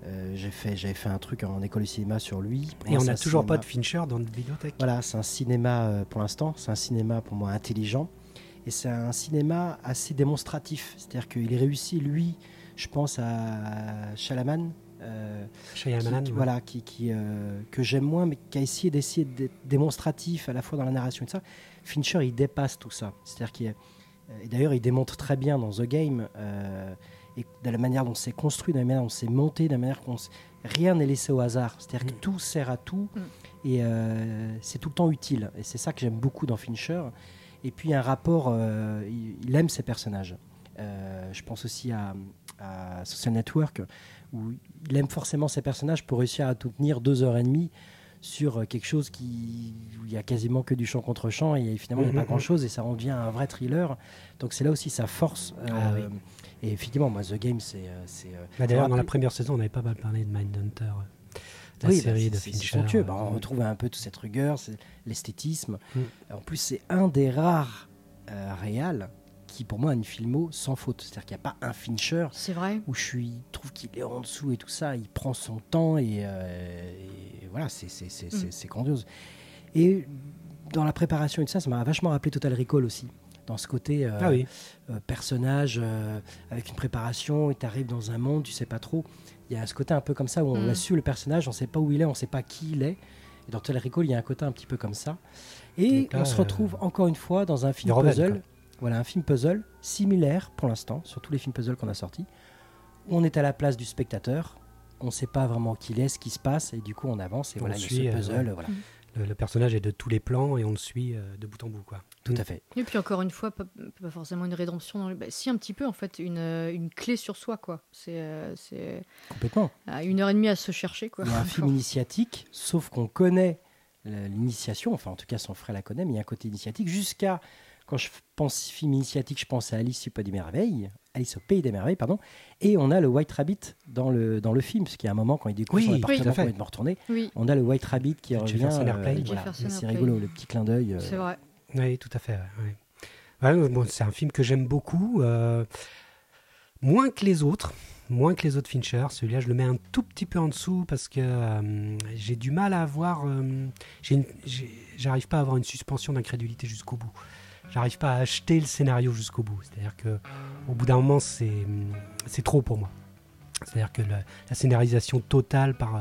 Euh, j'ai fait, j'avais fait un truc en école de cinéma sur lui. Pour Et moi, on n'a toujours pas de Fincher dans notre vidéothèque. Voilà, c'est un cinéma euh, pour l'instant, c'est un cinéma pour moi intelligent. Et c'est un cinéma assez démonstratif. C'est-à-dire qu'il réussit, lui, je pense à Chalaman. euh, qui- Shyamalan, qui- ouais. voilà, qui, qui, euh, que j'aime moins, mais qui a essayé d'essayer d'être démonstratif à la fois dans la narration et tout ça. Fincher, il dépasse tout ça. C'est-à-dire qu'il est- et d'ailleurs, il démontre très bien dans The Game et de la manière dont c'est construit, de la manière dont c'est monté, de la manière qu'on rien n'est laissé au hasard. C'est-à-dire Mm. que tout sert à tout Mm. et euh, c'est tout le temps utile. Et c'est ça que j'aime beaucoup dans Fincher. Et puis un rapport, euh, il, il aime ses personnages. Euh, je pense aussi à, à Social Network, où il aime forcément ses personnages pour réussir à tout tenir deux heures et demie sur euh, quelque chose qui, où il y a quasiment que du chant contre chant et finalement il n'y a Mhm. pas grand chose et ça en devient un vrai thriller. Donc c'est là aussi sa force. Ah euh, Et effectivement, moi, The Game, c'est. euh, c'est, Bah, D'ailleurs, dans la première saison, on n'avait pas mal parlé de Mindhunter. La oui, bah, série c'est- de Fincher. Bah, on retrouve un peu toute cette rigueur, c'est l'esthétisme. Mm. En plus, c'est un des rares réals qui pour moi a une filmo sans faute. C'est-à-dire qu'il n'y a pas un Fincher C'est vrai. où je suis, trouve qu'il est en dessous et tout ça. Il prend son temps et, euh, et voilà, c'est c'est- c'est- c'est- Mm. c'est grandiose. Et dans la préparation et tout ça, ça m'a vachement rappelé Total Recall aussi. Dans ce côté euh, Ah oui. euh, personnage euh, avec une préparation et tu arrives dans un monde, tu sais pas trop. Il y a ce côté un peu comme ça où on Mm. a su le personnage, on sait pas où il est, on sait pas qui il est. Et dans Total Recall, il y a un côté un petit peu comme ça. Et là, on se euh, retrouve encore une fois dans un film puzzle. Voilà, un film puzzle similaire pour l'instant sur tous les films puzzle qu'on a sortis. Où on est à la place du spectateur. On ne sait pas vraiment qui il est, ce qui se passe, et du coup on avance. Et On voilà, il y a suit, ce euh, puzzle. Voilà, Le, le personnage est de tous les plans et on le suit euh, de bout en bout. Quoi. tout à fait. Et puis encore une fois, pas, pas forcément une rédemption. Dans le... bah, si, un petit peu, en fait, une, euh, une clé sur soi, quoi. C'est euh, c'est, Complètement. une heure et demie à se chercher, quoi. Il y a un film initiatique, sauf qu'on connaît l'initiation, enfin en tout cas son frère la connaît, mais il y a un côté initiatique jusqu'à quand je pense film initiatique, je pense à Alice au Pays des Merveilles, Alice au Pays des Merveilles, pardon, et on a le White Rabbit dans le, dans le film, parce qu'il y a un moment quand il découvre Oui, son oui, appartement fait. complètement retourné, Oui, on a le White Rabbit qui revient. Le voilà. C'est rigolo, le petit clin d'œil. euh, c'est vrai. Oui, tout à fait. ouais, ouais. Ouais, bon, c'est un film que j'aime beaucoup. euh, moins que les autres. Moins que les autres Fincher. Celui-là, je le mets un tout petit peu en dessous parce que euh, j'ai du mal à avoir. euh, J'arrive pas à avoir une suspension d'incrédulité jusqu'au bout. J'arrive pas à acheter le scénario jusqu'au bout. C'est-à-dire que au bout d'un moment, c'est c'est trop pour moi. C'est-à-dire que la, scénarisation totale par euh,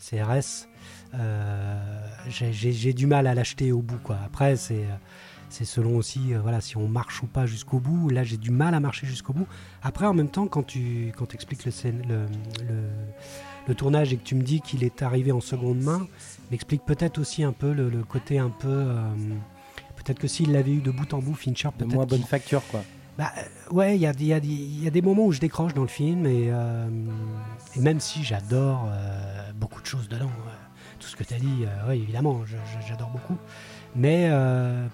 CRS, euh, j'ai- du mal à l'acheter au bout. Après, c'est selon aussi euh, voilà, si on marche ou pas jusqu'au bout. Là, j'ai du mal à marcher jusqu'au bout. Après, en même temps, quand tu quand expliques le, le, le- tournage et que tu me dis qu'il est arrivé en seconde main, m'explique peut-être aussi un peu le côté un peu. Peut-être que s'il l'avait eu de bout en bout, Fincher, De peut-être. moins bonne facture, quoi. bah, euh, ouais, il y a, des- il y, a des- il y a des moments où je décroche dans le film et, euh, et même si j'adore euh, beaucoup de choses dedans, euh, tout ce que tu as dit, ouais, évidemment, j'adore beaucoup. Mais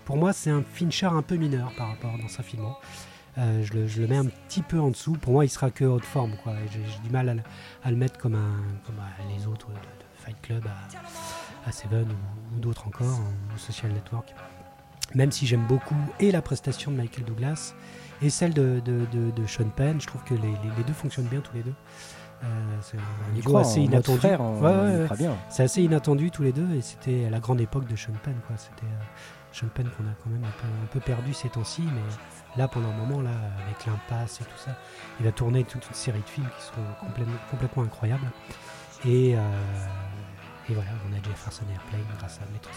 pour moi, c'est un Fincher un peu mineur par rapport dans sa film. Euh, je, le, je le mets un petit peu en dessous. Pour moi, il sera que haute forme. quoi. J'ai du mal à, le- à le mettre comme, un, comme les autres de, de Fight Club, à, à Seven ou, ou d'autres encore, ou Social Network. Même si j'aime beaucoup et la prestation de Michael Douglas et celle de, de, de- de Sean Penn, je trouve que les, les- les deux fonctionnent bien tous les deux. Euh, c'est un duo assez inattendu. frère, Ouais, ouais, ouais. C'est assez inattendu tous les deux et c'était à la grande époque de Sean Penn. Quoi. C'était euh, Sean Penn qu'on a quand même un peu, un peu perdu ces temps-ci, mais là pendant un moment, là, avec l'impasse et tout ça, il a tourné toute une série de films qui sont complètement, complètement incroyables. Et, euh, et voilà, on a Jefferson Airplane grâce à Metro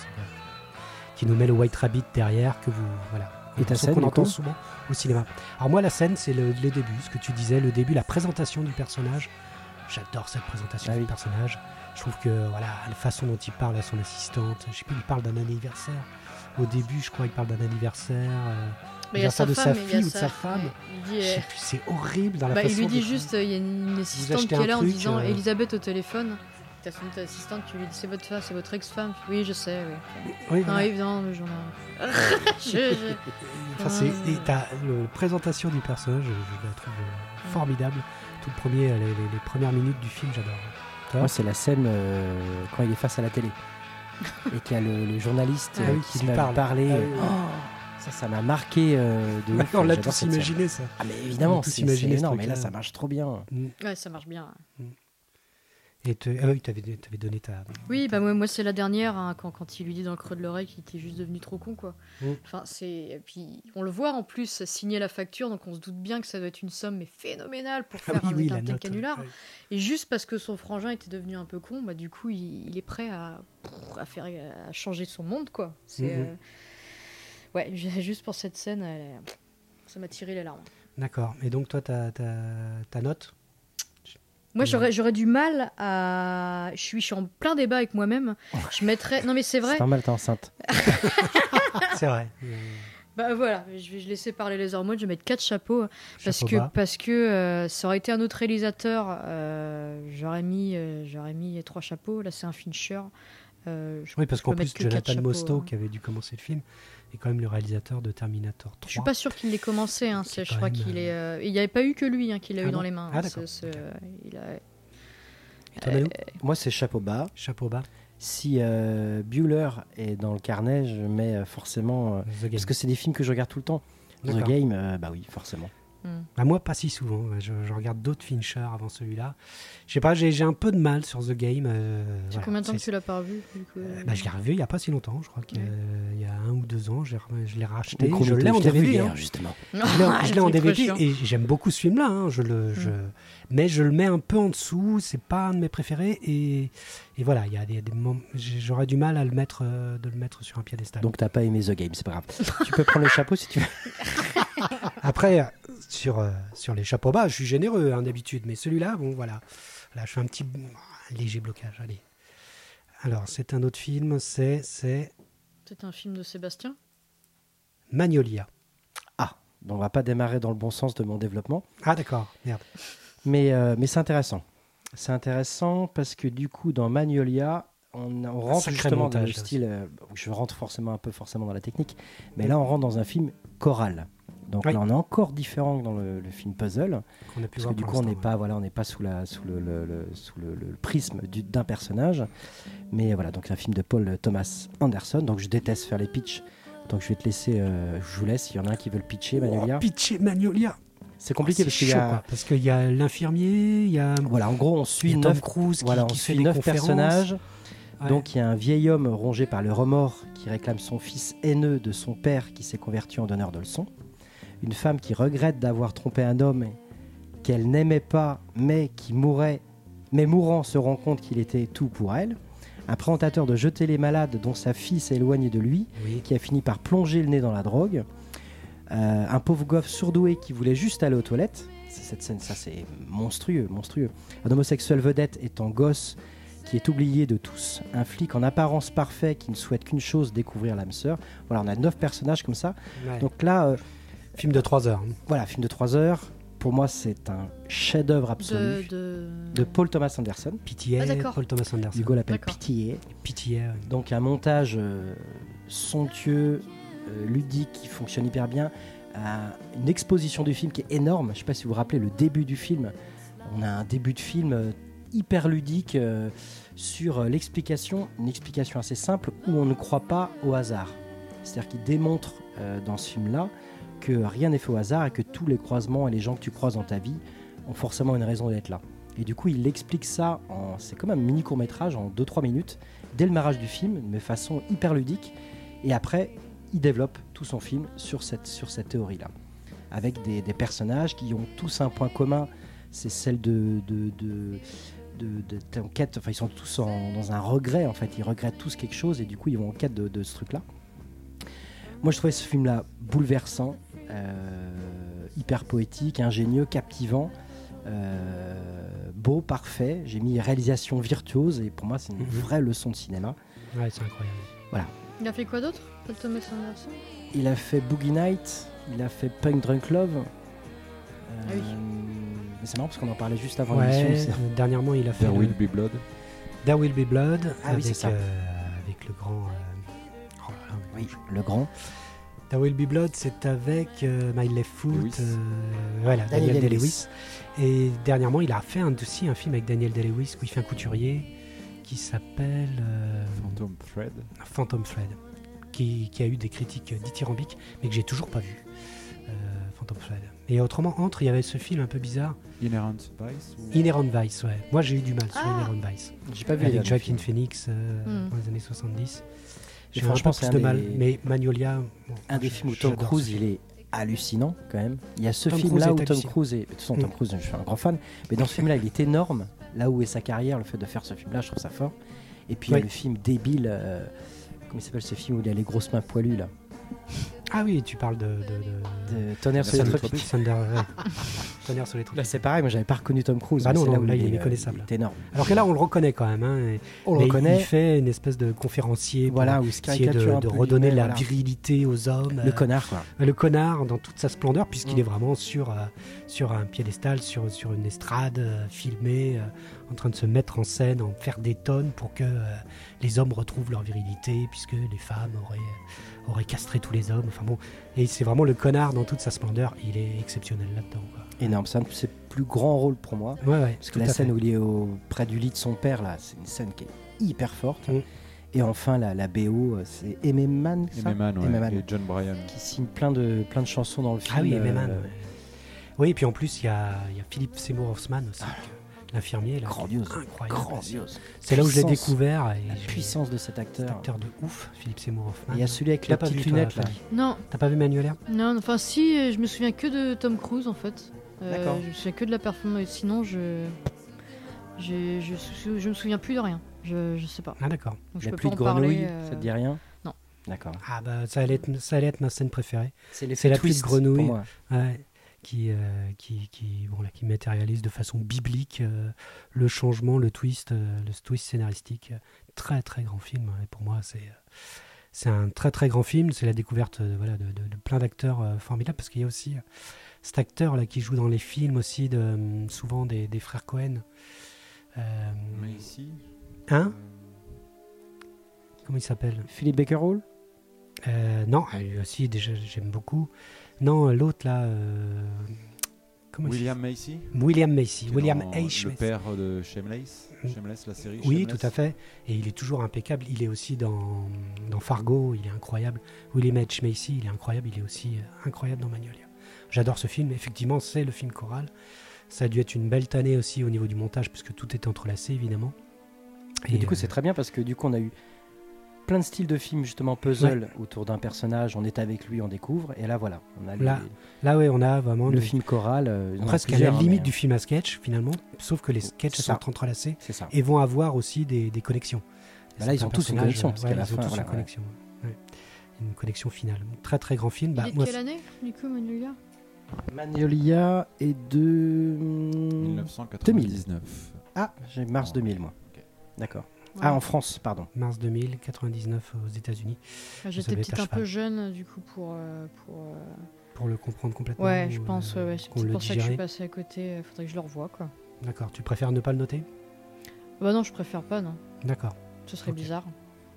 qui nous met le White Rabbit derrière que vous voilà. Et ta qu'on scène, du entend souvent au cinéma. Alors moi la scène c'est le, les débuts, ce que tu disais, le début, la présentation du personnage. J'adore cette présentation Ah du oui. personnage. Je trouve que voilà la façon dont il parle à son assistante, je sais plus, il parle d'un anniversaire. Au début, je crois qu'il parle d'un anniversaire. euh, Mais il y a sa de femme, sa il fille ou de sa- femme. il euh, plus, c'est horrible dans la bah, façon. il lui dit juste, euh, il y a une, assistante qui est là en disant euh, Elisabeth au téléphone. T'as son ta assistante, tu lui dis c'est votre femme, c'est votre ex-femme. Oui, je sais. Oui. Oui, Non, voilà. évidemment, mais j'en ai. je, je- Enfin, c'est, et la présentation du personnage, je, je la trouve euh, formidable. Tout le premier, les, les- les premières minutes du film, j'adore. Moi, c'est la scène euh, quand il est face à la télé. *laughs* et qu'il y a le, le journaliste Ah euh, oui, qui qui m'a parle. parlé. Ah oui, oui. oh, ça, ça m'a marqué euh, de *laughs* ouf. on l'a tous imaginé ça. Ah, mais évidemment, c'est énorme. Mais là, ça marche trop bien. Ouais, ça marche bien. Et te- ah oui, donné ta. Oui, bah moi, moi c'est la dernière, hein, quand, quand il lui dit dans le creux de l'oreille qu'il était juste devenu trop con, quoi. Mm. Enfin, c'est... et Puis, on le voit en plus signer la facture, donc on se doute bien que ça doit être une somme mais phénoménale pour Ah faire oui, un, oui, un tel note. canular. ouais. Et juste parce que son frangin était devenu un peu con, bah du coup, il, il est prêt à, à faire à changer son monde, quoi. C'est Mhm. euh, ouais, ju- *laughs* juste pour cette scène, elle ça m'a tiré les larmes. D'accord. Et donc, toi, ta note? Moi, j'aurais j'aurais du mal à. Je suis, je suis en plein débat avec moi-même. Je mettrais. Non, mais c'est vrai. C'est normal, t'es enceinte. *laughs* C'est vrai. Bah voilà, je vais laisser parler les hormones. Je vais mettre quatre chapeaux parce chapeau que bas. parce que euh, ça aurait été un autre réalisateur. euh, j'aurais mis euh, j'aurais mis trois chapeaux. Là, c'est un Fincher. Euh, je- Oui, parce je qu'en plus, Jonathan chapeaux, Mostow, hein. qui avait dû commencer le film, est quand même le réalisateur de Terminator 3. Je suis pas sûr qu'il l'ait commencé. Hein, je crois qu'il est. euh, Il n'y avait pas eu que lui hein, qui l'a Ah eu dans les mains. Ah, hein, ce- ce- il a- Moi, c'est chapeau bas. Chapeau bas. Si euh, Bueller est dans le carnet, je mets euh, forcément. euh, parce que c'est des films que je regarde tout le temps. The. Game, euh, bah oui, forcément. Bah, moi, pas si souvent. Je, je regarde d'autres Fincher avant celui-là. Je sais pas, j'ai un peu de mal sur The Game. euh, C'est voilà. combien de temps que tu l'as pas revu du coup, Euh, bah, je l'ai revu il y a pas si longtemps. Je crois qu'il y, a- il y a un ou deux ans. Je l'ai racheté. Je l'ai en je l'ai vu DVD. hier, hein. justement. *laughs* Je l'ai en- *laughs* je l'ai en C'est trop DVD chiant. et j'aime beaucoup ce film-là. hein. Je le, je... Mais je le mets un peu en dessous. C'est pas un de mes préférés. Et, et voilà, il y a des, des moments. j'ai- J'aurais du mal à le mettre, euh, de le mettre sur un piédestal. Donc t'as pas aimé The Game, c'est pas grave. tu peux prendre le chapeau si tu veux. *laughs* Après, euh, sur, euh, sur les chapeaux bas, je suis généreux hein, d'habitude, mais celui-là, bon, voilà. Là, je fais un petit un léger blocage. Allez. Alors, c'est un autre film, c'est c'est C'est un film de Sébastien? Magnolia. Ah, donc on va pas démarrer dans le bon sens de mon développement. Ah, d'accord, merde. Mais, euh, mais c'est intéressant. C'est intéressant parce que du coup, dans Magnolia, on, on rentre justement dans le style. euh, je rentre forcément un peu forcément dans la technique, mais là, on rentre dans un film choral. Donc Oui. là, on est encore différent que dans le, le film puzzle, On parce que du coup, on n'est pas voilà, on n'est pas sous la sous le, le- le- sous le, le prisme du- d'un personnage, mais voilà, donc c'est un film de Paul Thomas Anderson. Donc je déteste faire les pitchs. Donc je vais te laisser, euh, je vous laisse. Il y en a un qui veut le pitcher, ouais. Magnolia. Oh, pitché Magnolia. C'est compliqué C'est parce qu'il y a, parce qu'il y a l'infirmier, il y a, voilà, en gros, on suit neuf Cruise qui, Voilà, on qui fait suit neuf personnages. Ouais. Donc il y a un vieil homme rongé par le remords qui réclame son fils haineux de son père qui s'est converti en donneur de leçons. Une femme qui regrette d'avoir trompé un homme qu'elle n'aimait pas mais qui mourait, mais mourant se rend compte qu'il était tout pour elle. Un présentateur de Jeter les malades dont sa fille s'est éloignée de lui Oui. qui a fini par plonger le nez dans la drogue. Euh, un pauvre gosse surdoué qui voulait juste aller aux toilettes. C'est- Cette scène, ça c'est monstrueux, monstrueux. Un homosexuel vedette étant gosse qui est oublié de tous. Un flic en apparence parfait qui ne souhaite qu'une chose, découvrir l'âme sœur. Voilà, on a neuf personnages comme ça. Ouais. Donc là, euh, Film de 3 heures. voilà, film de 3 heures. Pour moi, c'est un chef-d'œuvre absolu de... de... Paul Thomas Anderson. PTA, Ah. Paul Thomas Anderson. Hugo l'appelle. Pitié. PTA. ouais. Donc un montage euh, somptueux, euh, ludique, qui fonctionne hyper bien. Euh, une exposition du film qui est énorme. Je ne sais pas si vous vous rappelez le début du film. On a un début de film euh, hyper ludique euh, sur euh, l'explication, une explication assez simple où on ne croit pas au hasard. C'est-à-dire qu'il démontre euh, dans ce film-là que rien n'est fait au hasard et que tous les croisements et les gens que tu croises dans ta vie ont forcément une raison d'être là. Et du coup, il explique ça, en, c'est comme un mini court-métrage en 2-3 minutes, dès le marrage du film, de façon hyper ludique. Et après, il développe tout son film sur cette, sur cette théorie-là. Avec des, des personnages qui ont tous un point commun, c'est celle de, de, de, de, de- en quête, enfin ils sont tous en- dans un regret en fait, ils regrettent tous quelque chose et du coup ils vont en quête de, de ce truc-là. Moi je trouvais ce film-là bouleversant, hyper poétique, ingénieux, captivant, euh, beau, parfait. J'ai mis réalisation virtuose et pour moi c'est une Mhm. vraie leçon de cinéma. Ouais, c'est incroyable. Il a fait quoi d'autre Paul Thomas Anderson? Il a fait Boogie Night, il a fait Punk Drunk Love. Euh, Ah oui. mais c'est marrant parce qu'on en parlait juste avant Ouais, l'émission. euh, dernièrement, il a fait There le- Will Be Blood. There Will Be Blood Ah oui, avec, c'est ça. euh, avec le grand. euh, oh là là, Oui, le grand. There Will Be Blood, c'est avec euh, My Left Foot. Lewis. euh, voilà, Daniel Daniel Day-Lewis. Et dernièrement, il a fait un, aussi un film avec Daniel Day-Lewis où il fait un couturier qui s'appelle euh, Phantom Thread. Phantom Thread, qui, qui a eu des critiques dithyrambiques, mais que j'ai toujours pas vu. Euh, Phantom Thread. Et autrement, entre, il y avait ce film un peu bizarre, Inherent Vice. ou- Inherent Vice. Ouais. Moi, j'ai eu du mal sur Ah. Inherent Vice. J'ai pas vu avec Joaquin. Phoenix euh, Hmm. dans les années 70. J'ai franchement, plus c'est de mal, des- mais Magnolia. bon, Un des films où Tom Cruise, il est hallucinant quand même. Il y a ce film-là où Tom. Cruise est. De toute façon, Tom Mm. Cruise, je suis un grand fan. Mais dans ce film-là, il est énorme. Là où est sa carrière, le fait de faire ce film-là, je trouve ça fort. Et puis il y a le film débile. euh, comment il s'appelle ce film où il a les grosses mains poilues là? Ah oui, tu parles de. de, de... de Tonnerre sur les Thunder tropiques. Thunder, ouais. *laughs* Tonnerre sur les Là, tropiques. c'est pareil, moi j'avais pas reconnu Tom Cruise. Bah non, là, il est euh, méconnaissable. il est énorme. Alors que là, on le reconnaît quand même. Hein, et- On le reconnaît. Il fait une espèce de conférencier pour Voilà, se essayer de, de redonner la voilà. virilité aux hommes. Le euh, connard, quoi. le connard dans toute sa splendeur, puisqu'il Mm. est vraiment sur, euh, sur un piédestal, sur, sur une estrade, euh, filmé, euh, en train de se mettre en scène, en faire des tonnes pour que euh, les hommes retrouvent leur virilité, puisque les femmes auraient, auraient castré tous les hommes. Enfin bon, et c'est vraiment le connard dans toute sa splendeur. Il est exceptionnel là-dedans. Énorme. C'est un de ses plus grands rôles pour moi. Ouais, ouais, Parce que la scène fait. où il est au, près du lit de son père, là, c'est une scène qui est hyper forte. Mm. Et enfin, la, la BO, euh, c'est Aimé Man, ça Aimé Man, ouais, Aimé Man. et John Bryan. qui signe plein de, plein de chansons dans le film. Ah oui, Aimé euh, Man, ouais. Oui, et puis en plus, il y a, il y a Philippe Seymour Hoffman aussi, que- l'infirmier. là, Grandiose. Incroyable. Grandiose. C'est là où je l'ai découvert. Et La puissance de cet cet acteur. acteur de ouf, Philippe Seymour Hoffman. Et il y a celui avec la petite lunette là. Non, T'as pas vu Manuel non, enfin si, euh, je me souviens que de Tom Cruise en fait. Euh, D'accord. Je me souviens que de la performance. Sinon, je, je, je, je me souviens plus de rien. Je, je sais pas. Ah d'accord. La pluie de grenouille, euh, ça te dit rien? non. D'accord. Ah bah ça allait être, ça allait être ma scène préférée. C'est la pluie de grenouille. pour moi. Ouais, qui, euh, qui, qui, bon, là, qui matérialise de façon biblique euh, le changement, le twist, euh, le twist scénaristique. Très très grand film. Et pour moi, c'est euh, c'est un très très grand film. C'est la découverte euh, voilà, de, de- de plein d'acteurs euh, formidables parce qu'il y a aussi euh, cet acteur là qui joue dans les films aussi de euh, souvent des, des frères Cohen. Euh, Mais ici. hein Comment il s'appelle? Philippe Baker Hall Euh, Non, lui aussi déjà j'aime beaucoup. Non, l'autre là. euh, William Macy. William Macy, William H. Le Macy. père de Shameless. Shameless, la série. Oui, Shameless. tout à fait. Et il est toujours impeccable. Il est aussi dans, dans Fargo, il est incroyable. William H. Macy, il est incroyable. Il est aussi euh, incroyable dans Magnolia. J'adore ce film. Effectivement, c'est le film choral. Ça a dû être une belle tannée aussi au niveau du montage, puisque tout est entrelacé, évidemment. Et, du coup, euh, c'est très bien parce que du coup, on a eu plein de styles de films justement puzzle autour d'un personnage. On est avec lui, on découvre. Et là, voilà, on a les- Là, Là, ouais, on a vraiment le film choral. euh, presque à la hein, limite mais, du film à sketch, finalement. Sauf que les sketchs sont ça. entrelacés ça. et vont avoir aussi des, des connexions. Bah là, ils ont tous une connexion, parce ouais, la ils ont fin, tous voilà, une connexion. ouais. Une connexion finale. Très très grand film. Bah, il est de moi, quelle année, du coup, Manuela Magnolia est de 1999. Ah, j'ai mars 2000 moi. D'accord. Ah, en France, pardon. mars 2000, 99 aux États-Unis. Ah, J'étais peut-être un peu jeune, du coup, pour. euh, pour euh, Pour le comprendre complètement. Ouais, je pense, euh, ouais, ouais, c'est pour ça que je suis passé à côté. Faudrait que je le revoie, quoi. D'accord. Tu préfères ne pas le noter? Bah non, je préfère pas, non. D'accord. Ce serait bizarre.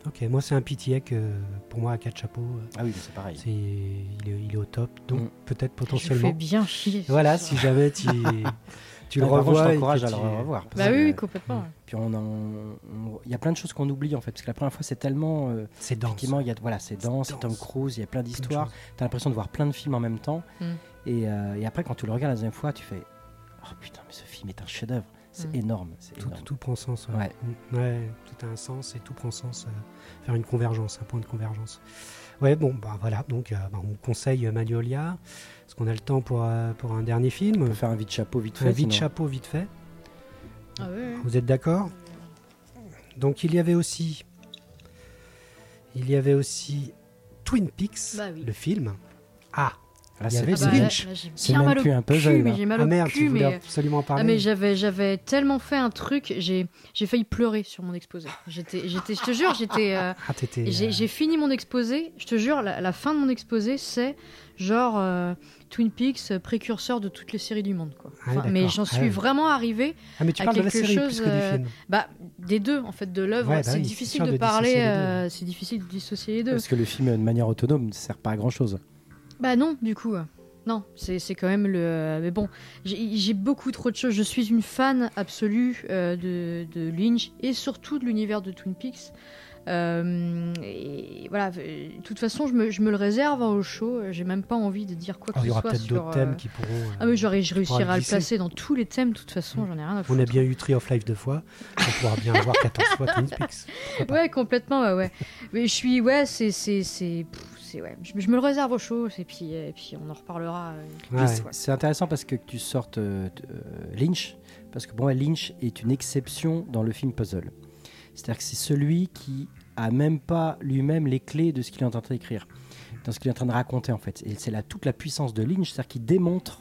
Ok, moi c'est un pitié que pour moi à quatre chapeaux, euh, Ah oui, c'est pareil. c'est il est, il est au top. Donc Mm. peut-être Je fais potentiellement. bien chier. Voilà, si jamais tu, *laughs* *laughs* tu le par contre, revois. je t'encourage que à le revoir. parce Bah que- oui, oui, complètement. Puis on, il y a plein de choses qu'on oublie en fait, parce que la première fois c'est tellement euh, C'est dense. effectivement il y a voilà c'est dense, c'est Tom. Cruise, il y a plein d'histoires. T'as l'impression de voir plein de films en même temps. Mm. Et, euh, et après quand tu le regardes la deuxième fois, tu fais oh putain mais ce film est un chef-d'œuvre. C'est Mm. énorme, c'est Tout, énorme. tout prend sens. Ouais. Ouais. Mm. Ouais, tout a un sens et tout prend sens. euh, faire une convergence, un point de convergence. Ouais, bon, bah voilà. Donc, euh, bah, on conseille Magnolia. Est-ce qu'on a le temps pour, euh, pour un dernier On film peut faire un vide chapeau vite fait. Un vide sinon. chapeau vite fait. Ah. Vous êtes d'accord? Donc il y avait aussi, il y avait aussi Twin Peaks, Bah oui. le film. Ah, Là, Il y c'est avait Ah The bah, C'est même mal au plus un puzzle, j'ai mal ah au merde, cul, tu voulais mais absolument en ah parler. mais j'avais j'avais tellement fait un truc, j'ai j'ai failli pleurer sur mon exposé. J'étais j'étais je te jure, j'étais euh, *laughs* ah, t'étais. j'ai euh, j'ai fini mon exposé, je te jure la, la fin de mon exposé c'est genre euh, Twin Peaks euh, précurseur de toutes les séries du monde quoi. Ah oui, Enfin, mais j'en Ah suis vraiment arrivée Ah, mais tu à parles de la quelque série chose, plus que du film. bah des deux en fait de l'œuvre, Ouais, bah c'est oui, difficile de, parler euh, c'est difficile de dissocier les deux. Parce que le film de manière autonome ne sert pas à grand chose. Bah non, du coup. Non, c'est quand même le. Mais bon, j'ai beaucoup trop de choses. Je suis une fan absolue euh, de, de Lynch et surtout de l'univers de Twin Peaks. Euh, et voilà, euh, de toute façon, je me, je me le réserve hein, au show. J'ai même pas envie de dire quoi que Oh, il y ce aura soit peut-être d'autres euh, thèmes qui pourront. Ah oui, j'aurais- je réussirai à le placer dans tous les thèmes. De toute façon, j'en ai rien à foutre. On a bien eu Tree of Life deux fois. On pourra bien avoir 14 fois Twin Peaks. *laughs* Ouais, complètement, ouais, ouais. Mais je suis, ouais, c'est, c'est, c'est, ouais. Je, je me le réserve au show et puis, et puis on en reparlera. euh, Ouais, c'est- intéressant parce que tu sortes euh, euh, Lynch, parce que pour moi, Lynch est une exception dans le film puzzle. C'est-à-dire que c'est celui qui a même pas lui-même les clés de ce qu'il est en train d'écrire, dans ce qu'il est en train de raconter en fait. Et c'est là toute la puissance de Lynch, c'est-à-dire qu'il démontre,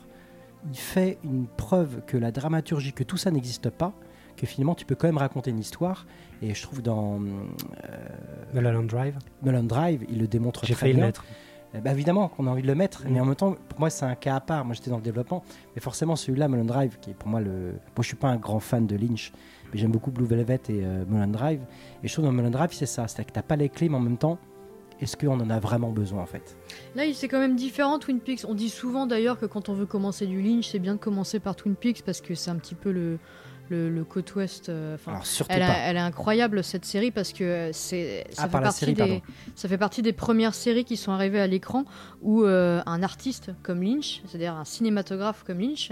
il fait une preuve que la dramaturgie, que tout ça n'existe pas, que finalement tu peux quand même raconter une histoire. Et je trouve dans euh, Mulholland Drive. Mulholland Drive, il le démontre J'ai très failli le bien. mettre. Eh ben, évidemment qu'on a envie de le mettre, Mm. mais en même temps, pour moi, c'est un cas à part. Moi, j'étais dans le développement, mais forcément, celui-là, Mulholland Drive, qui est pour moi le. Moi, je suis pas un grand fan de Lynch, mais j'aime beaucoup Blue Velvet et euh, Mulholland Drive. Et je trouve dans Mulholland Drive, c'est ça. C'est-à-dire que t'as pas les clés, mais en même temps, est-ce qu'on en a vraiment besoin, en fait? Là, il- c'est quand même différent, Twin Peaks. On dit souvent d'ailleurs que quand on veut commencer du Lynch, c'est bien de commencer par Twin Peaks parce que c'est un petit peu le, le, le côte ouest. euh, enfin, elle, est incroyable cette série parce que c'est ça, Ah, fait par la partie série, des, ça fait partie des premières séries qui sont arrivées à l'écran où euh, un artiste comme Lynch, c'est-à-dire un cinématographe comme Lynch,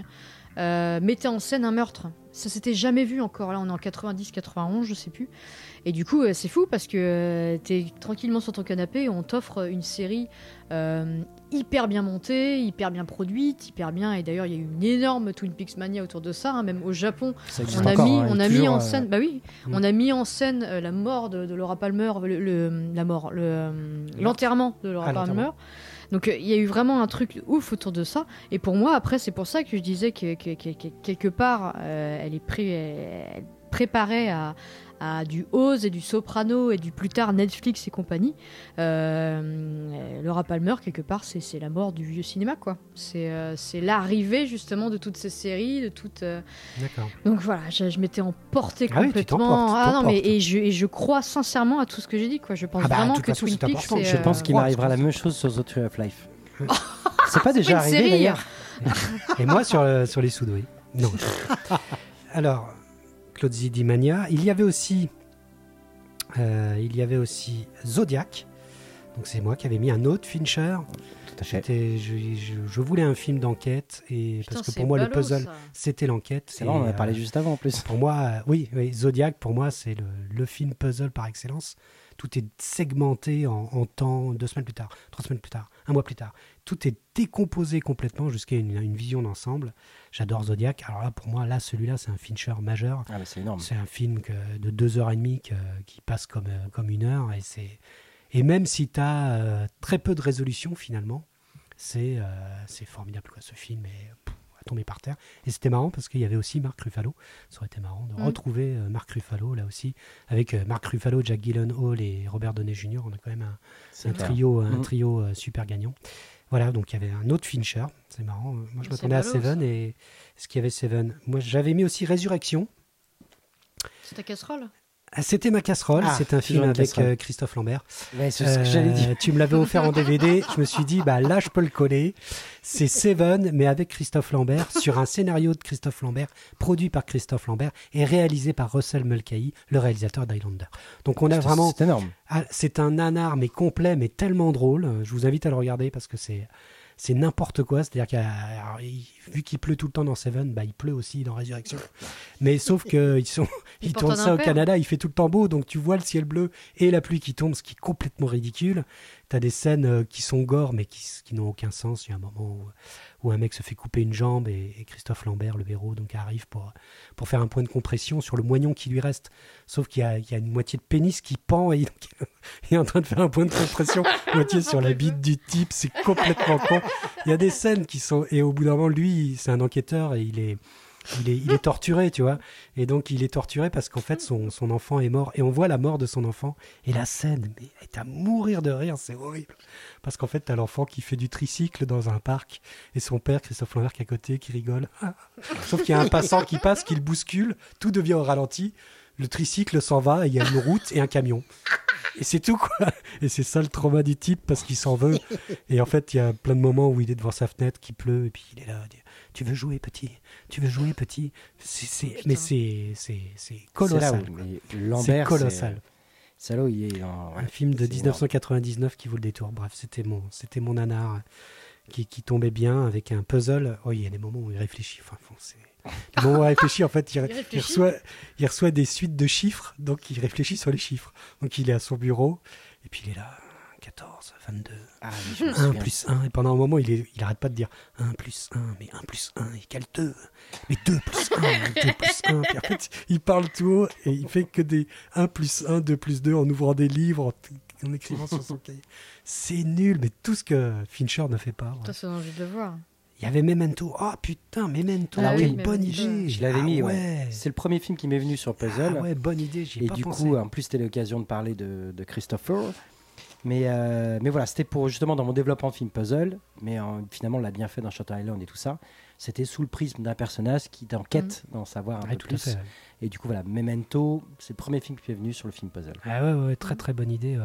euh, mettait en scène un meurtre. Ça s'était jamais vu encore. Là, on est en 90-91, je sais plus. Et du coup, euh, c'est fou parce que euh, t'es tranquillement sur ton canapé et on t'offre une série hyper bien montée, hyper bien produite, hyper bien. Et d'ailleurs, il y a eu une énorme Twin Peaks mania autour de ça. hein, même au Japon, existe on a encore, mis, hein, on et a mis en euh, scène, bah oui, Mm. on a mis en scène euh, la mort de, de Laura Palmer, le, le- la mort, le, euh, l'enterrement de Laura Ah, Palmer. Donc euh, il y a eu vraiment un truc ouf autour de ça. Et pour moi, après, c'est pour ça que je disais que, que- que- que- quelque part, euh, elle est pré- elle préparait à, à du Oz et du Soprano et du plus tard Netflix et compagnie. Euh, Laura Palmer, quelque part, c'est, la mort du vieux cinéma, quoi. C'est, euh, c'est l'arrivée justement de toutes ces séries, de toutes. euh, D'accord. donc voilà, je, je m'étais emportée Ah oui, tu complètement. tu ah non, mais et je, et je crois sincèrement à tout ce que j'ai dit, quoi. Je pense Ah bah, vraiment que façon, Twin Peaks, Je euh, pense qu'il crois, m'arrivera la même chose sur The Tree of Life. *laughs* c'est pas déjà arrivé d'ailleurs Et moi sur, sur les soudois. Non. *laughs* Alors, Claude Zidi Mania. Il y avait aussi, euh, il y avait aussi Zodiac. Donc c'est moi qui avais mis un autre Fincher. Tout à fait. C'était- Je, je- je voulais un film d'enquête et Putain, parce que pour moi le puzzle c'était l'enquête. C'est vrai, on en a euh, parlé juste avant en plus. Pour moi, euh, oui, oui, Zodiac, pour moi, c'est le, le film puzzle par excellence. Tout est segmenté en, en temps, deux semaines plus tard, trois semaines plus tard, un mois plus tard. Tout est décomposé complètement jusqu'à une, une vision d'ensemble. J'adore Zodiac. Alors là, pour moi, là, celui-là, c'est un Fincher majeur. Ah, c'est énorme. C'est un film que, de deux heures et demie que- qui passe comme, euh, comme une heure. Et, c'est, et même si tu as très peu de résolution, finalement, c'est, euh, c'est formidable. Quoi. Ce film est pff, à tomber par terre. Et c'était marrant parce qu'il y avait aussi Marc Ruffalo. Ça aurait été marrant de Mm. retrouver euh, Marc Ruffalo, là aussi. Avec euh, Marc Ruffalo, Jack Gyllenhaal et Robert Downey Jr. On a quand même un, trio, un Mm. trio euh, super gagnant. Voilà, donc il y avait un autre Fincher. C'est marrant. Moi, je m'attendais à Seven et ce qu'il y avait Seven. Moi, j'avais mis aussi Résurrection. C'est ta casserole? C'était ma casserole, Ah, c'est un film avec euh, Christophe Lambert. Ouais, c'est ce que j'allais Euh, dire. Tu me l'avais offert en DVD, je me suis dit, bah là je peux le coller. C'est Seven, mais avec Christophe Lambert, sur un scénario de Christophe Lambert, produit par Christophe Lambert et réalisé par Russell Mulcahy, le réalisateur d'Highlander. Donc on a C'est- vraiment, C'est énorme. ah, c'est un nanar mais complet, mais tellement drôle. Je vous invite à le regarder parce que c'est c'est n'importe quoi. C'est-à-dire qu'il vu qu'il pleut tout le temps dans Seven, bah, il pleut aussi dans Résurrection. Mais sauf que *laughs* ils sont, Ils tournent ça au. Canada, il fait tout le temps beau, donc tu vois le ciel bleu et la pluie qui tombe, ce qui est complètement ridicule. T'as des scènes euh, qui sont gore mais qui, qui n'ont aucun sens. Il y a un moment où, où un mec se fait couper une jambe et, et Christophe Lambert, le héros, donc arrive pour, pour faire un point de compression sur le moignon qui lui reste. Sauf qu'il y a, il y a une moitié de pénis qui pend et donc, *laughs* il est en train de faire un point de compression *laughs* moitié sur la bite du type. C'est complètement con. Il y a des scènes qui sont et au bout d'un moment, lui, c'est un enquêteur et il est il est, torturé, tu vois. Et donc, il est torturé parce qu'en fait, son, son enfant est mort. Et on voit la mort de son enfant. Et la scène, mais est à mourir de rire, c'est horrible. Parce qu'en fait, t'as l'enfant qui fait du tricycle dans un parc. Et son père, Christophe Lambert, qui est à côté, qui rigole. *laughs* Sauf qu'il y a un passant qui passe, qui le bouscule. Tout devient au ralenti. Le tricycle s'en va et il y a une route et un camion. Et c'est tout, quoi. Et c'est ça le trauma du type parce qu'il s'en veut. Et en fait, il y a plein de moments où il est devant sa fenêtre, qui pleut, et puis il est là. il dit, Tu veux jouer, petit Tu veux jouer, petit C'est- Putain. Mais c'est colossal. C'est colossal. Où il est. Un film de c'est 1999 qui vaut le détour. Bref, c'était mon, c'était mon nanar euh, qui, qui tombait bien avec un puzzle. Oh, il y a des moments où il réfléchit. Enfin, bon, c'est... *laughs* Où il réfléchit, en fait, il, Il il réfléchit. reçoit, il reçoit des suites de chiffres, donc il réfléchit sur les chiffres. Donc il est à son bureau, et puis il est là, 14, 22, Ah, je me 1 souviens. plus 1. Et pendant un moment, il, est, il arrête pas de dire 1 plus 1, mais 1 plus 1 égale 2. Mais 2 plus 1, 2 plus 1. Puis en fait, il parle tout haut et il fait que des 1 plus 1, 2 plus 2 en ouvrant des livres, en, en écrivant sur son cahier. C'est nul, mais tout ce que Fincher ne fait pas. ouais. Toi, ça envie de le voir. Il y avait Memento. Oh putain, Memento. Ah quelle oui, bonne Memento. idée. Je l'avais Ah mis, ouais. ouais. C'est le premier film qui m'est venu sur Puzzle. Ah ouais, bonne idée, j'y Et pas du pensé. coup, en plus, c'était l'occasion de parler de, de Christopher. Mais, euh, mais voilà, c'était pour justement dans mon développement de film puzzle. Mais euh, finalement, on l'a bien fait dans Shutter Island et tout ça. C'était sous le prisme d'un personnage qui est en quête d'en savoir un Ouais, peu tout plus. fait. ouais. Et du coup, voilà, Memento, c'est le premier film qui est venu sur le film puzzle. Ah ouais, ouais, très très bonne idée.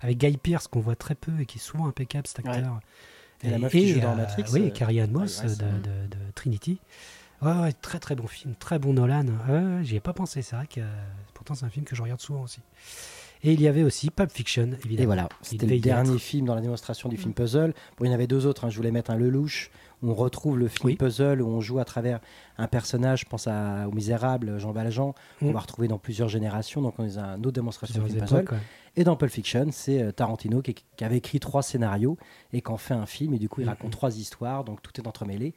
Avec Guy Pearce, qu'on voit très peu et qui est souvent impeccable, cet acteur. Et la meuf qui joue dans Matrix, Oui, euh, Carrie Ann Moss de, c'est- de- de Trinity. Ouais, ouais, très très bon film, très bon Nolan. Ouais, ouais, J'y ai pas pensé, c'est vrai que euh, pourtant c'est un film que je regarde souvent aussi. Et il y avait aussi Pulp Fiction, évidemment. Et voilà, c'était le dernier film dans la démonstration du film puzzle. Bon, il y en avait deux autres. hein. Je voulais mettre un Lelouch. où On retrouve le film Oui. puzzle où on joue à travers un personnage. Je pense à, au Misérable, Jean Valjean. qu'on Mm. va retrouver dans plusieurs générations. Donc, on est à une autre démonstration du film puzzle. ouais. Et dans Pulp Fiction, c'est euh, Tarantino qui, qui avait écrit trois scénarios et qui en fait un film. Et du coup, il Mhm. raconte trois histoires. Donc, tout est entremêlé.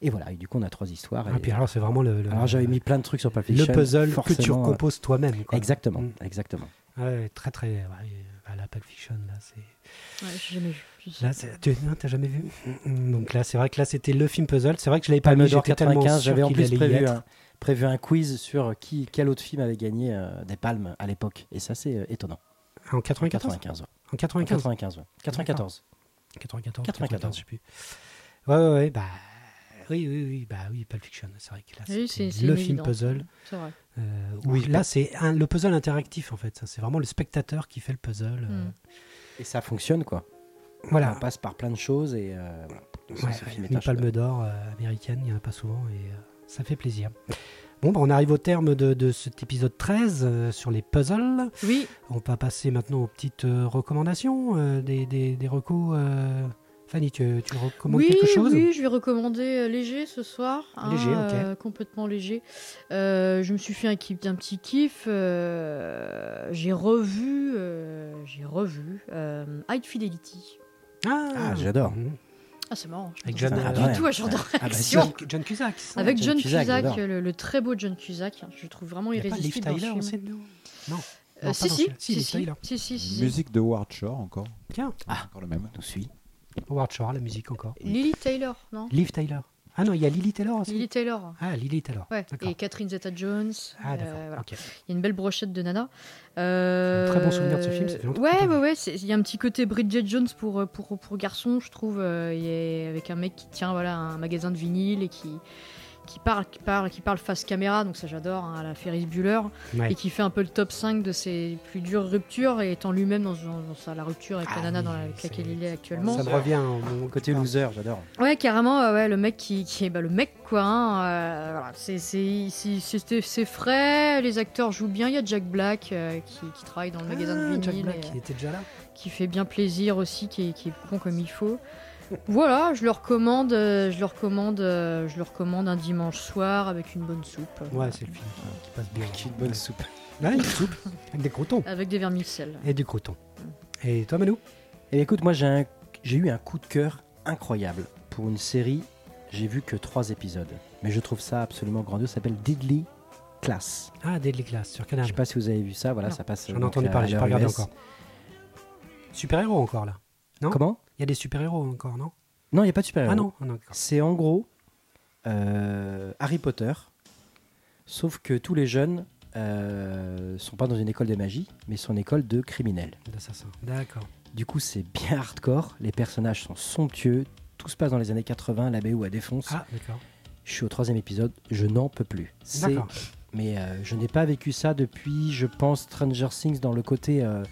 Et voilà. Et du coup, on a trois histoires. Ah, et- puis alors c'est vraiment le, le- alors, j'avais mis plein de trucs sur Pulp le Fiction. puzzle que tu euh, recomposes toi-même. Exactement, Mm. exactement. Ouais, très très. ouais, bah, la Pulp Fiction, là, c'est. Ouais, j'ai jamais vu. Là, tu non, t'as jamais vu? Donc là, c'est vrai que là, c'était le film puzzle. C'est vrai que je l'avais pas mis. J'étais tellement 95, j'avais en plus prévu un, prévu un quiz sur qui, quel autre film avait gagné euh, des palmes à l'époque. Et ça, c'est euh, étonnant. En 94 95, ouais. En 95 95, ouais. 94. 94, 94. je sais plus. Ouais, ouais, ouais, bah. Oui, oui, oui, bah oui, Pulp Fiction, c'est vrai que là, Oui, c'est- le film puzzle. C'est vrai. euh, Oui, là, pas- c'est un- le puzzle interactif en fait. C'est vraiment le spectateur qui fait le puzzle. euh, Mm. Et ça fonctionne, quoi. Voilà. On passe par plein de choses et euh, voilà. Ça, Ouais, une palme d'or euh, américaine, il n'y en a pas souvent et euh, ça fait plaisir. Bon, bah, on arrive au terme de, de cet épisode 13 euh, sur les puzzles. Oui, On va passer maintenant aux petites euh, recommandations, euh, des, des, des recos. Fanny, tu, tu recommandes oui, quelque chose oui, je vais recommander euh, léger ce soir. hein, Léger, ok. euh, complètement léger. Euh, je me suis fait un, kiff, un petit kiff. euh, j'ai revu, euh, j'ai revu euh, High Fidelity. Ah, Ah, j'adore. Mhm. Ah, c'est marrant. Je Avec John- pas Ah, du ouais. tout à ce genre de Ah, bah, réaction. John, John Cusack. ça Avec John John Cusack, le, le très beau John Cusack. Je le trouve vraiment pas Liv irrésistible Tyler ce aussi film. dedans Non. Euh, Non, si, si. Si, si, Liv si, si, si, si, si. Musique de Ward Shore encore. Tiens, Encore le même. Nous suit. Howard Shore, la musique encore. Lily Taylor, non? Liv Tyler. Ah non, il y a Lily Taylor aussi. Lily Taylor. Ah, Lily Taylor. Ouais, et Catherine Zeta-Jones. Ah, euh, d'accord. voilà. ok. Il y a une belle brochette de nana. Euh, Un très bon souvenir de ce film, ça fait longtemps Ouais, ouais, ouais. Il y a un petit côté Bridget Jones pour, euh, pour, pour garçon, je trouve. euh, avec un mec qui tient voilà, un magasin de vinyle et qui, qui parle, qui parle, qui parle face caméra, donc ça j'adore, hein, à la Ferris Bueller, Ouais. et qui fait un peu le top 5 de ses plus dures ruptures, et étant lui-même dans, dans- dans sa, la rupture avec Ah la nana oui, dans la- avec laquelle il est actuellement. Ça me revient. Mon Côté loser, j'adore. Ouais, carrément, ouais, ouais, le mec qui, qui est bah, le mec quoi. hein, euh, voilà, c'est frais, les acteurs jouent bien. Il y a Jack Black euh, qui, qui travaille dans le magasin de Ah, Jack vinyle, Black, et, il était déjà là. qui fait bien plaisir aussi, qui est, qui est con comme il faut. Voilà, je le recommande, euh, je le recommande, euh, je le recommande un dimanche soir avec une bonne soupe. Ouais, c'est le film qui, qui passe bien. Une bonne soupe. Ouais, une soupe avec des croutons Avec des vermicelles. et du crouton. Et toi, Manu Et Eh écoute, moi j'ai un- j'ai eu un coup de cœur incroyable pour une série. J'ai vu que trois épisodes, mais je trouve ça absolument grandiose. Ça s'appelle Deadly Class. Ah, Deadly Class sur Canal. Je sais pas si vous avez vu ça. Voilà, Non. ça passe. J'en ai entendu parler, j'ai pas regardé US. encore. Super-héros encore là. Non? Comment? Il y a des super-héros encore, non? Non, il n'y a pas de super Ah non, ah non. C'est en gros euh, Harry Potter, sauf que tous les jeunes euh, sont pas dans une école de magie, mais sont une école de criminels. D'assassin. D'accord. Du coup, c'est bien hardcore. Les personnages sont somptueux. Tout se passe dans les années 80. La BO à défonce. Ah, d'accord. Je suis au troisième épisode. Je n'en peux plus. D'accord. Mais euh, je n'ai pas vécu ça depuis, je pense, Stranger Things dans le côté. euh,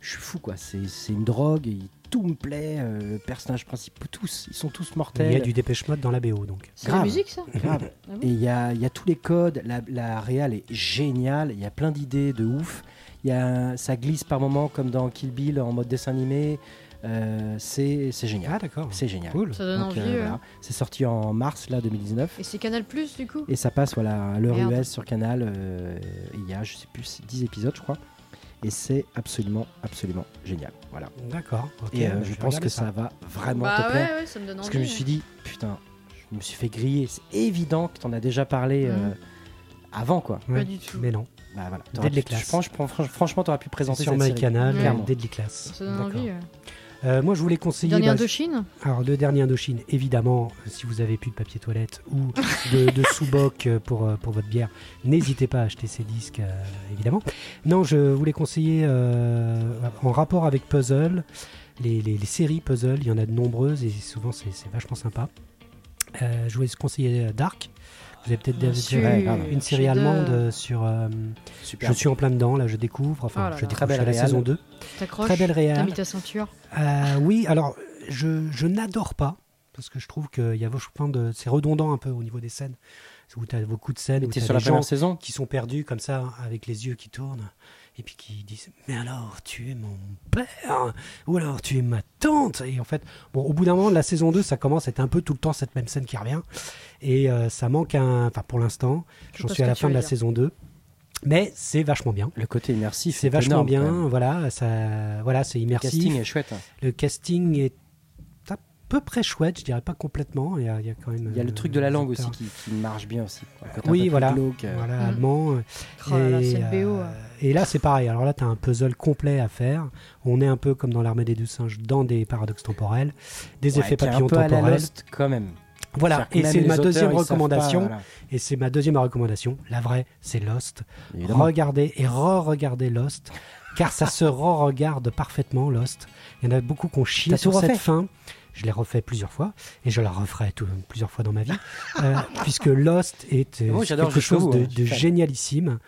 je suis fou, quoi. C'est c'est une drogue. Tout me plaît. euh, le personnage principal, tous. Ils sont tous mortels. Il y a du dépêche mode dans la BO donc. C'est la musique ça Grave. Ah Et il y a, il y a tous les codes, la, la réal est géniale, il y a plein d'idées de ouf. Il y a, ça glisse par moments comme dans Kill Bill en mode dessin animé. Euh, c'est c'est génial. Ah, d'accord. C'est génial. Cool. Ça donne Donc, envie. euh, ouais. C'est sorti en mars là 2019 Et c'est Canal Plus du coup? Et ça passe voilà à l'heure. US sur Canal. euh, il y a je sais plus 10 épisodes je crois. Et c'est absolument absolument génial. Voilà. D'accord. ok, et euh, bah, je pense que ça va vraiment Bah te plaire. ouais, ouais, ça me donne envie. Parce que je me suis dit, putain, je me suis fait griller. C'est évident que tu en as déjà parlé euh, Mhm. avant, quoi. Ouais, Pas du tout. Mais non. Bah voilà. T'aurais Deadly Class. Je pense, franchement, tu aurais pu présenter Sur cette série. MyCanal, Clairement. Deadly Class. Ça donne D'accord. envie. Euh, moi, je voulais conseiller. Dernier bah, Indochine Alors, le dernier Indochine, évidemment, si vous avez plus de papier toilette ou de, de *laughs* sous-boc pour, euh, pour votre bière, n'hésitez pas à acheter ces disques, euh, évidemment. Non, je voulais conseiller, euh, en rapport avec Puzzle, les, les- les séries Puzzle, il y en a de nombreuses et souvent c'est vachement sympa. Je voulais conseiller Dark. Vous avez peut-être Bien déjà vu une série allemande euh, sur. euh, je suis en plein dedans, là, je découvre. Enfin, Oh là je découvre Très belle à la saison 2. T'accroches Très belle T'as réal. mis ta ceinture Euh, oui, alors je, je n'adore pas. parce que je trouve qu'il y a vachement de. C'est redondant un peu au niveau des scènes. Où tu as beaucoup de scènes où sur des la première gens saison? qui sont perdus comme ça, avec les yeux qui tournent, et puis qui disent Mais alors, tu es mon père Ou alors, tu es ma tante Et en fait, bon, au bout d'un moment de la saison 2, ça commence à être un peu tout le temps cette même scène qui revient. Et euh, ça manque un. Enfin, pour l'instant, Je j'en suis à la fin de la dire. saison 2. Mais c'est vachement bien. Le côté immersif. C'est est vachement énorme, bien, voilà, ça, voilà, c'est Le immersif. casting est chouette. Le casting est peu près chouette, je dirais pas complètement. Il y a, il y a quand même. Il y a le euh, truc de la langue aussi qui, qui marche bien aussi. Oui, voilà, glauque, euh. voilà, Mm. allemand. Oh là, BO. euh, hein. et là, c'est pareil. Alors là, tu as un puzzle complet à faire. On est un peu comme dans l'armée des deux singes, dans des paradoxes temporels, des Ouais, effets papillons un peu à la temporels. Lost quand même. Voilà, et c'est ma auteurs, deuxième pas, recommandation. voilà. Et c'est ma deuxième recommandation. La vraie, c'est Lost. Évidemment. Regardez et re-regardez Lost, car ça se re-regarde parfaitement, Lost. Il y en a beaucoup qui ont chié T'as sur cette fin. Je l'ai refait plusieurs fois, et je la referai tout- plusieurs fois dans ma vie, euh, *laughs* puisque Lost est euh, quelque chose de, génialissime,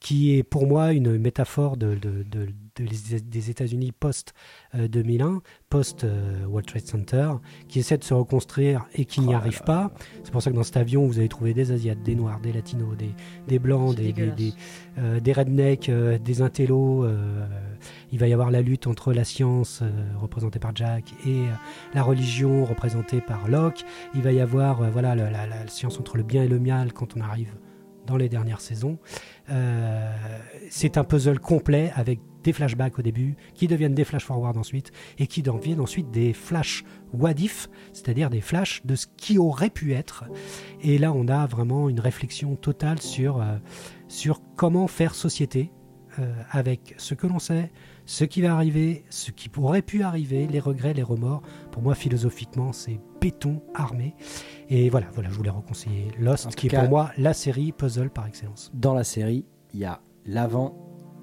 qui est pour moi une métaphore de, de- de- de des États-Unis post-2001, post-World Trade Center, qui essaie de se reconstruire et qui Oh n'y là arrive pas. C'est pour ça que dans cet avion, vous allez trouver des Asiates, des Noirs, des Latinos, des, des Blancs, des, des, euh, des rednecks, euh, des intellos. euh, il va y avoir la lutte entre la science, euh, représentée par Jack, et euh, la religion, représentée par Locke. Il va y avoir euh, voilà, la, la- la science entre le bien et le mal quand on arrive dans les dernières saisons. Euh, c'est un puzzle complet avec des flashbacks au début, qui deviennent des flash forward ensuite, et qui deviennent ensuite des flash what if, c'est-à-dire des flashs de ce qui aurait pu être. Et là, on a vraiment une réflexion totale sur, euh, sur comment faire société euh, avec ce que l'on sait, ce qui va arriver, ce qui aurait pu arriver, les regrets, les remords. Pour moi, philosophiquement, c'est béton armé. Et voilà, voilà, je voulais reconseiller Lost, qui est pour moi la série puzzle par excellence. Dans la série, il y a l'avant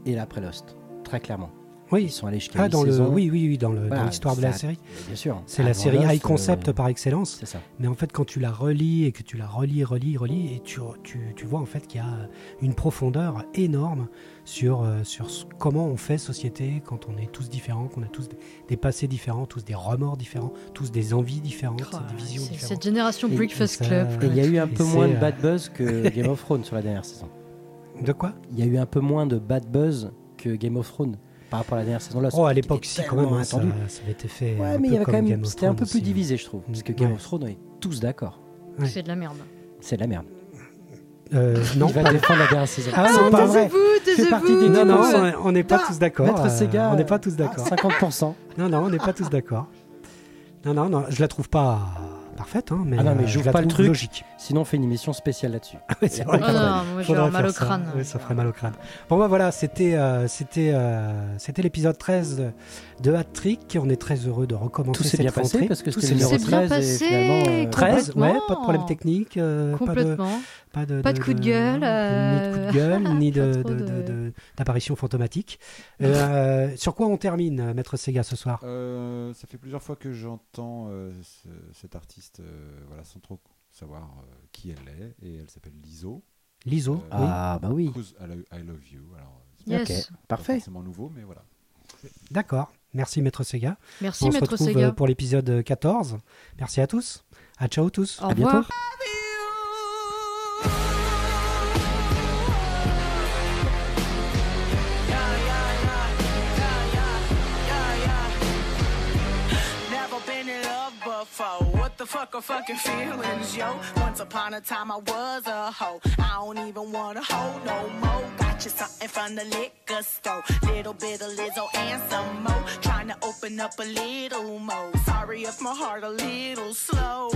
et l'après Lost. Très clairement. Ils Oui, sont allés jusqu'à ah, dans le, oui, oui, oui, dans Voilà, l'histoire de la série. Bien sûr. C'est la série Lost, high concept euh, par excellence. Ça. Mais en fait, quand tu la relis et que tu la relis, relis, relis, et tu, tu, tu vois en fait qu'il y a une profondeur énorme sur, euh, sur comment on fait société quand on est tous différents, qu'on a tous des, passés différents, tous des remords différents, tous des envies différentes, Oh, des visions différentes. Cette génération Et- Breakfast et ça- Club. Et il y a eu un peu moins de euh, bad buzz que *laughs* Game of Thrones sur la dernière saison. De quoi? Il y a eu un peu moins de bad buzz que Game of Thrones par rapport à la dernière saison Lost. Oh, à l'époque, si, quand même, hein, ça, attendu. ça avait été fait. Ouais, un mais il y avait quand même, Game c'était un peu plus aussi. divisé, je trouve. Parce que Game Ouais. of Thrones, on est tous d'accord. ouais. C'est de la merde. C'est de la merde. Euh, non, il va pas- défendre la dernière saison. Ah, c'est pas vrai. Partie taisez-vous. des non, non, on- n'est pas Ah, tous d'accord. Maître euh, Sega. on n'est pas tous d'accord. 50%. Non, non, on n'est pas tous d'accord. Non, non, non, je la trouve pas parfaite, hein, mais, Ah non, mais euh, je la pas le truc. logique. Sinon, on fait une émission spéciale là-dessus. C'est vrai. Ah Faudrait- non, moi j'ai Faudrait un mal au ça. crâne. Oui, ça ferait mal au crâne. Bon, bah voilà, c'était euh, c'était euh, c'était l'épisode 13 de Hat Trick. On est très heureux de recommencer Tout s'est bien passé parce que c'était numéro bien 13 passé, et finalement... euh, 13, ouais, Complètement. pas de problème technique, euh, pas de Complètement. Pas de, Pas de coup de gueule, ni de coup de euh, gueule, *laughs* ni de- pas trop de- de- de- de- d'apparition fantomatique. Euh, sur quoi on termine, euh, Maître Sega, ce soir? Euh, ça fait plusieurs fois que j'entends euh, ce- cette artiste, euh, voilà, sans trop savoir euh, qui elle est, et elle s'appelle Lizo. L'ISO, Euh, oui. Ah, bah oui. I Lo- I Love You. Alors, c'est Yes. Ok, pas parfait. forcément nouveau, mais voilà. D'accord. Merci, Maître Sega. Merci, on se Maître retrouve Sega. euh, pour l'épisode 14. Merci à tous. À ciao tous. Au À bientôt. Are fucking feelings, yo? Once upon a time I was a hoe. I don't even wanna hoe no more. Got you something from the liquor store. Little bit of Lizzo and some more. Trying to open up a little more. Sorry if my heart a little slow.